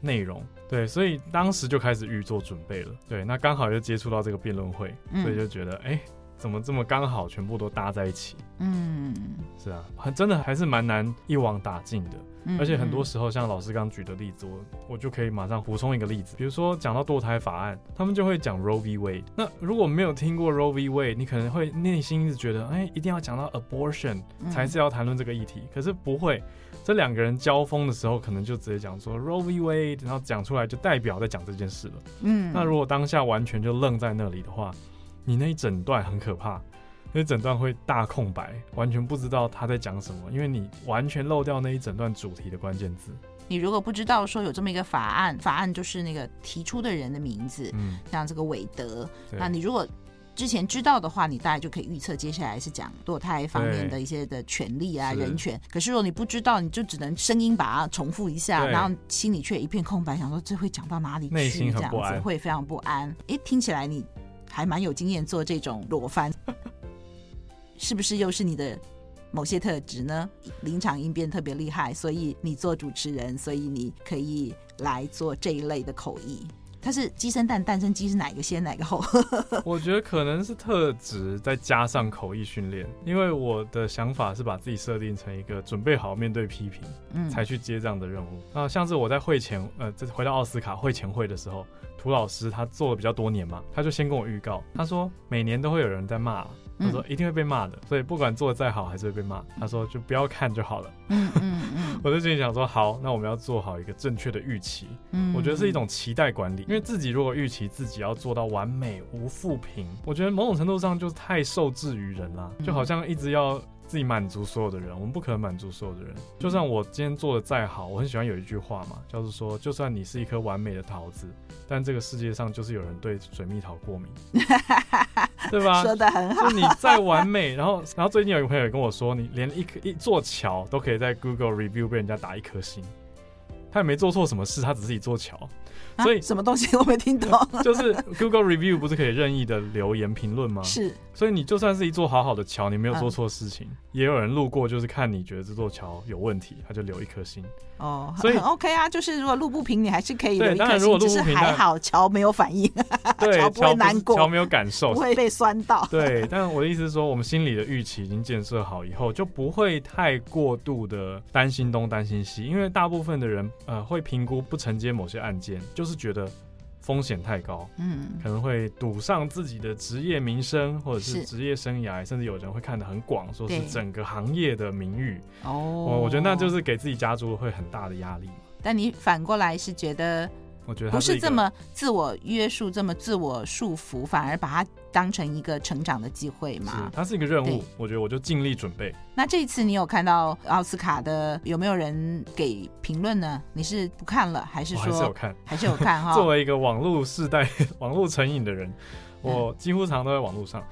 内容对，所以当时就开始预做准备了。对，那刚好又接触到这个辩论会，所以就觉得，哎、嗯，怎么这么刚好，全部都搭在一起？嗯，是啊，很真的还是蛮难一网打尽的。嗯、而且很多时候，像老师刚举的例子，我我就可以马上补充一个例子，比如说讲到堕胎法案，他们就会讲 Roe v. Wade。那如果没有听过 Roe v. Wade，你可能会内心一直觉得，哎，一定要讲到 abortion 才是要谈论这个议题，嗯、可是不会。这两个人交锋的时候，可能就直接讲说 Roe v. Wade，然后讲出来就代表在讲这件事了。嗯，那如果当下完全就愣在那里的话，你那一整段很可怕，那一整段会大空白，完全不知道他在讲什么，因为你完全漏掉那一整段主题的关键字。你如果不知道说有这么一个法案，法案就是那个提出的人的名字，嗯，像这个韦德，那你如果。之前知道的话，你大概就可以预测接下来是讲堕胎方面的一些的权利啊、人权。可是如果你不知道，你就只能声音把它重复一下，然后心里却一片空白，想说这会讲到哪里去？这样子会非常不安。诶，听起来你还蛮有经验做这种裸翻，*laughs* 是不是又是你的某些特质呢？临场应变特别厉害，所以你做主持人，所以你可以来做这一类的口译。它是鸡生蛋，蛋生鸡，是哪一个先，哪一个后？*laughs* 我觉得可能是特质，再加上口译训练。因为我的想法是把自己设定成一个准备好面对批评，嗯，才去接这样的任务。那像是我在会前，呃，这回到奥斯卡会前会的时候，涂老师他做了比较多年嘛，他就先跟我预告，他说每年都会有人在骂。他说一定会被骂的，所以不管做的再好还是会被骂。他说就不要看就好了。嗯嗯嗯，*laughs* 我就心里想说好，那我们要做好一个正确的预期。嗯，我觉得是一种期待管理，因为自己如果预期自己要做到完美无负评，我觉得某种程度上就是太受制于人了，就好像一直要。自己满足所有的人，我们不可能满足所有的人。就算我今天做的再好，我很喜欢有一句话嘛，叫做说，就算你是一颗完美的桃子，但这个世界上就是有人对水蜜桃过敏，*laughs* 对吧？说的很好。就你再完美，然后，然后最近有一个朋友也跟我说，你连一颗一座桥都可以在 Google Review 被人家打一颗星，他也没做错什么事，他只是一座桥。所以、啊、什么东西我没听懂？*laughs* 就是 Google Review 不是可以任意的留言评论吗？是。所以你就算是一座好好的桥，你没有做错事情，嗯、也有人路过，就是看你觉得这座桥有问题，他就留一颗心。哦，所以很 OK 啊，就是如果路不平，你还是可以留一颗星。只是还好桥没有反应，对，*laughs* 桥不会难过，桥没有感受，不会被酸到。*laughs* 对，但我的意思是说，我们心里的预期已经建设好以后，就不会太过度的担心东担心西，因为大部分的人呃会评估不承接某些案件，就是觉得。风险太高，嗯，可能会赌上自己的职业名声，或者是职业生涯，甚至有人会看得很广，说是整个行业的名誉。哦，我我觉得那就是给自己家族会很大的压力。但你反过来是觉得？我觉得不是这么自我约束，这么自我束缚，反而把它当成一个成长的机会嘛。它是一个任务，我觉得我就尽力准备。那这一次你有看到奥斯卡的有没有人给评论呢？你是不看了，还是说还是有看？还是有看哈。*laughs* 作为一个网络世代、*laughs* 网络成瘾的人，我几乎常常都在网络上。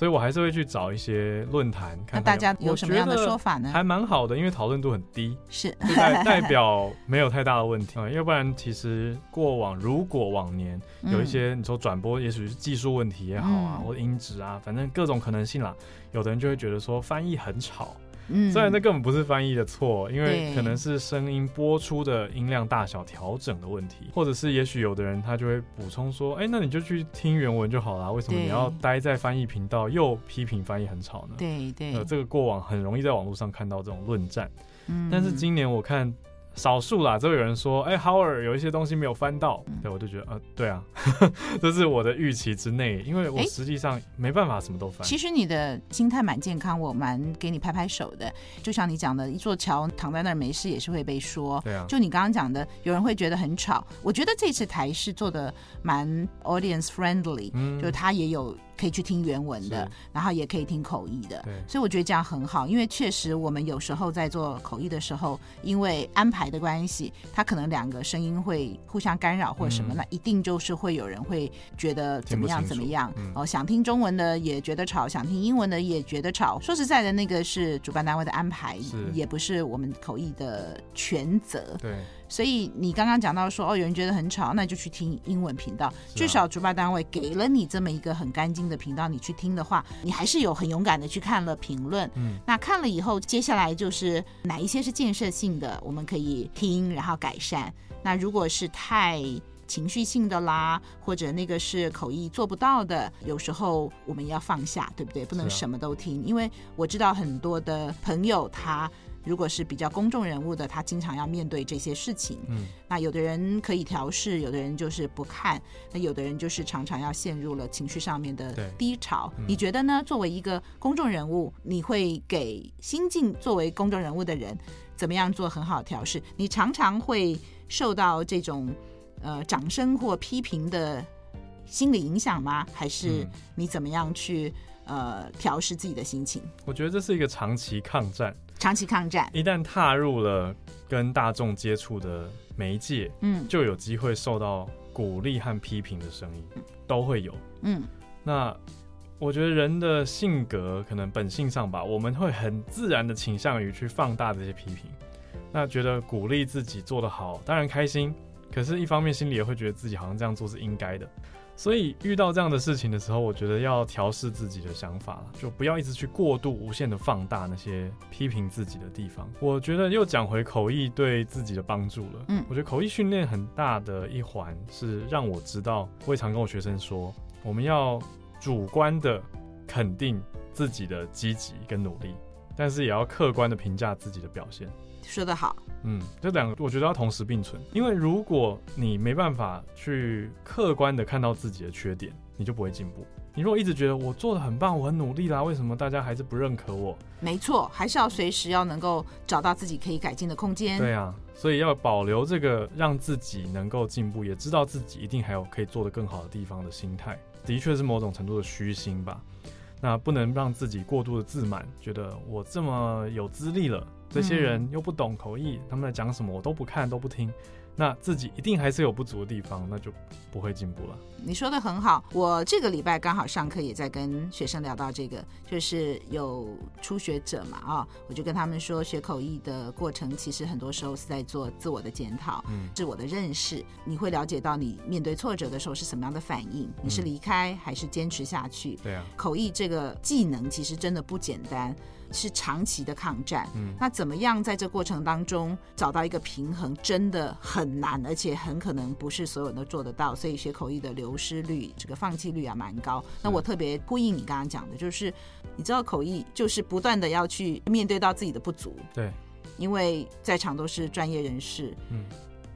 所以我还是会去找一些论坛看，看大家有什么样的说法呢？还蛮好的，因为讨论度很低，是代 *laughs* 代表没有太大的问题啊。要不然，其实过往如果往年有一些你说转播，也许是技术问题也好啊，嗯、或音质啊，反正各种可能性啦，有的人就会觉得说翻译很吵。嗯，虽然那根本不是翻译的错，因为可能是声音播出的音量大小调整的问题，或者是也许有的人他就会补充说，哎、欸，那你就去听原文就好啦，为什么你要待在翻译频道又批评翻译很吵呢？对对，呃，这个过往很容易在网络上看到这种论战，嗯，但是今年我看。少数啦，就会有人说，哎、欸，Howard 有一些东西没有翻到，嗯、对我就觉得，呃，对啊，*laughs* 这是我的预期之内，因为我实际上没办法什么都翻。其实你的心态蛮健康，我蛮给你拍拍手的。就像你讲的，一座桥躺在那儿没事也是会被说。对啊。就你刚刚讲的，有人会觉得很吵，我觉得这次台视做的蛮 audience friendly，嗯，就他也有。可以去听原文的，然后也可以听口译的，所以我觉得这样很好，因为确实我们有时候在做口译的时候，因为安排的关系，它可能两个声音会互相干扰或什么，嗯、那一定就是会有人会觉得怎么样怎么样、嗯、哦，想听中文的也觉得吵，想听英文的也觉得吵。说实在的，那个是主办单位的安排，也不是我们口译的全责。对。所以你刚刚讲到说哦，有人觉得很吵，那就去听英文频道。至少主办单位给了你这么一个很干净的频道，你去听的话，你还是有很勇敢的去看了评论。嗯，那看了以后，接下来就是哪一些是建设性的，我们可以听，然后改善。那如果是太情绪性的啦，或者那个是口译做不到的，有时候我们要放下，对不对？不能什么都听，因为我知道很多的朋友他。如果是比较公众人物的，他经常要面对这些事情。嗯，那有的人可以调试，有的人就是不看，那有的人就是常常要陷入了情绪上面的低潮。你觉得呢？作为一个公众人物，你会给新晋作为公众人物的人怎么样做很好的调试？你常常会受到这种呃掌声或批评的心理影响吗？还是你怎么样去呃调试自己的心情？我觉得这是一个长期抗战。长期抗战，一旦踏入了跟大众接触的媒介，嗯，就有机会受到鼓励和批评的声音，都会有，嗯。那我觉得人的性格可能本性上吧，我们会很自然的倾向于去放大这些批评，那觉得鼓励自己做得好，当然开心，可是，一方面心里也会觉得自己好像这样做是应该的。所以遇到这样的事情的时候，我觉得要调试自己的想法了，就不要一直去过度、无限的放大那些批评自己的地方。我觉得又讲回口译对自己的帮助了。嗯，我觉得口译训练很大的一环是让我知道，我也常跟我学生说，我们要主观的肯定自己的积极跟努力，但是也要客观的评价自己的表现。说得好。嗯，这两个我觉得要同时并存，因为如果你没办法去客观的看到自己的缺点，你就不会进步。你如果一直觉得我做的很棒，我很努力啦，为什么大家还是不认可我？没错，还是要随时要能够找到自己可以改进的空间。对啊，所以要保留这个让自己能够进步，也知道自己一定还有可以做得更好的地方的心态，的确是某种程度的虚心吧。那不能让自己过度的自满，觉得我这么有资历了。这些人又不懂口译，他们在讲什么我都不看都不听，那自己一定还是有不足的地方，那就不会进步了。你说的很好，我这个礼拜刚好上课也在跟学生聊到这个，就是有初学者嘛啊，我就跟他们说，学口译的过程其实很多时候是在做自我的检讨，嗯，自我的认识，你会了解到你面对挫折的时候是什么样的反应，你是离开还是坚持下去？对啊，口译这个技能其实真的不简单。是长期的抗战，嗯，那怎么样在这过程当中找到一个平衡，真的很难，而且很可能不是所有人都做得到。所以学口译的流失率，这个放弃率啊蛮高。那我特别呼应你刚刚讲的，就是你知道口译就是不断的要去面对到自己的不足，对，因为在场都是专业人士，嗯，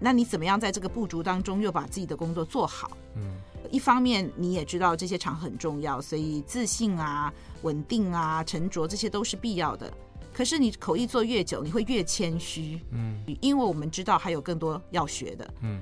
那你怎么样在这个不足当中又把自己的工作做好？嗯。一方面你也知道这些场很重要，所以自信啊、稳定啊、沉着这些都是必要的。可是你口译做越久，你会越谦虚，嗯，因为我们知道还有更多要学的，嗯。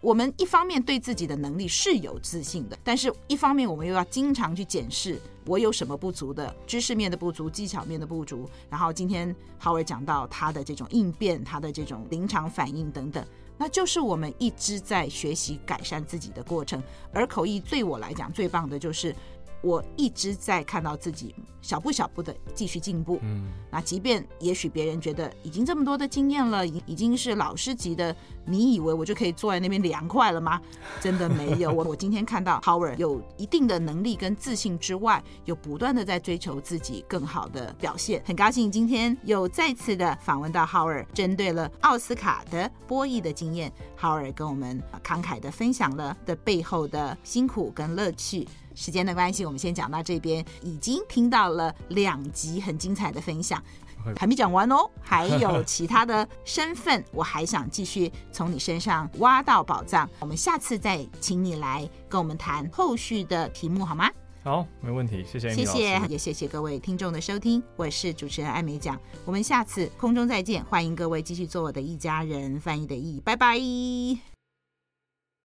我们一方面对自己的能力是有自信的，但是一方面我们又要经常去检视我有什么不足的，知识面的不足、技巧面的不足。然后今天 Howard 讲到他的这种应变、他的这种临场反应等等。那就是我们一直在学习改善自己的过程，而口译对我来讲最棒的就是。我一直在看到自己小步小步的继续进步，嗯，那即便也许别人觉得已经这么多的经验了，已已经是老师级的，你以为我就可以坐在那边凉快了吗？*laughs* 真的没有，我我今天看到 Howard 有一定的能力跟自信之外，有不断的在追求自己更好的表现。很高兴今天又再次的访问到 Howard，针对了奥斯卡的播艺的经验，Howard 跟我们慷慨的分享了的背后的辛苦跟乐趣。时间的关系，我们先讲到这边。已经听到了两集很精彩的分享，*laughs* 还没讲完哦，还有其他的身份，我还想继续从你身上挖到宝藏。我们下次再请你来跟我们谈后续的题目，好吗？好，没问题，谢谢，谢谢，也谢谢各位听众的收听。我是主持人艾美奖，我们下次空中再见，欢迎各位继续做我的一家人，翻译的译，拜拜。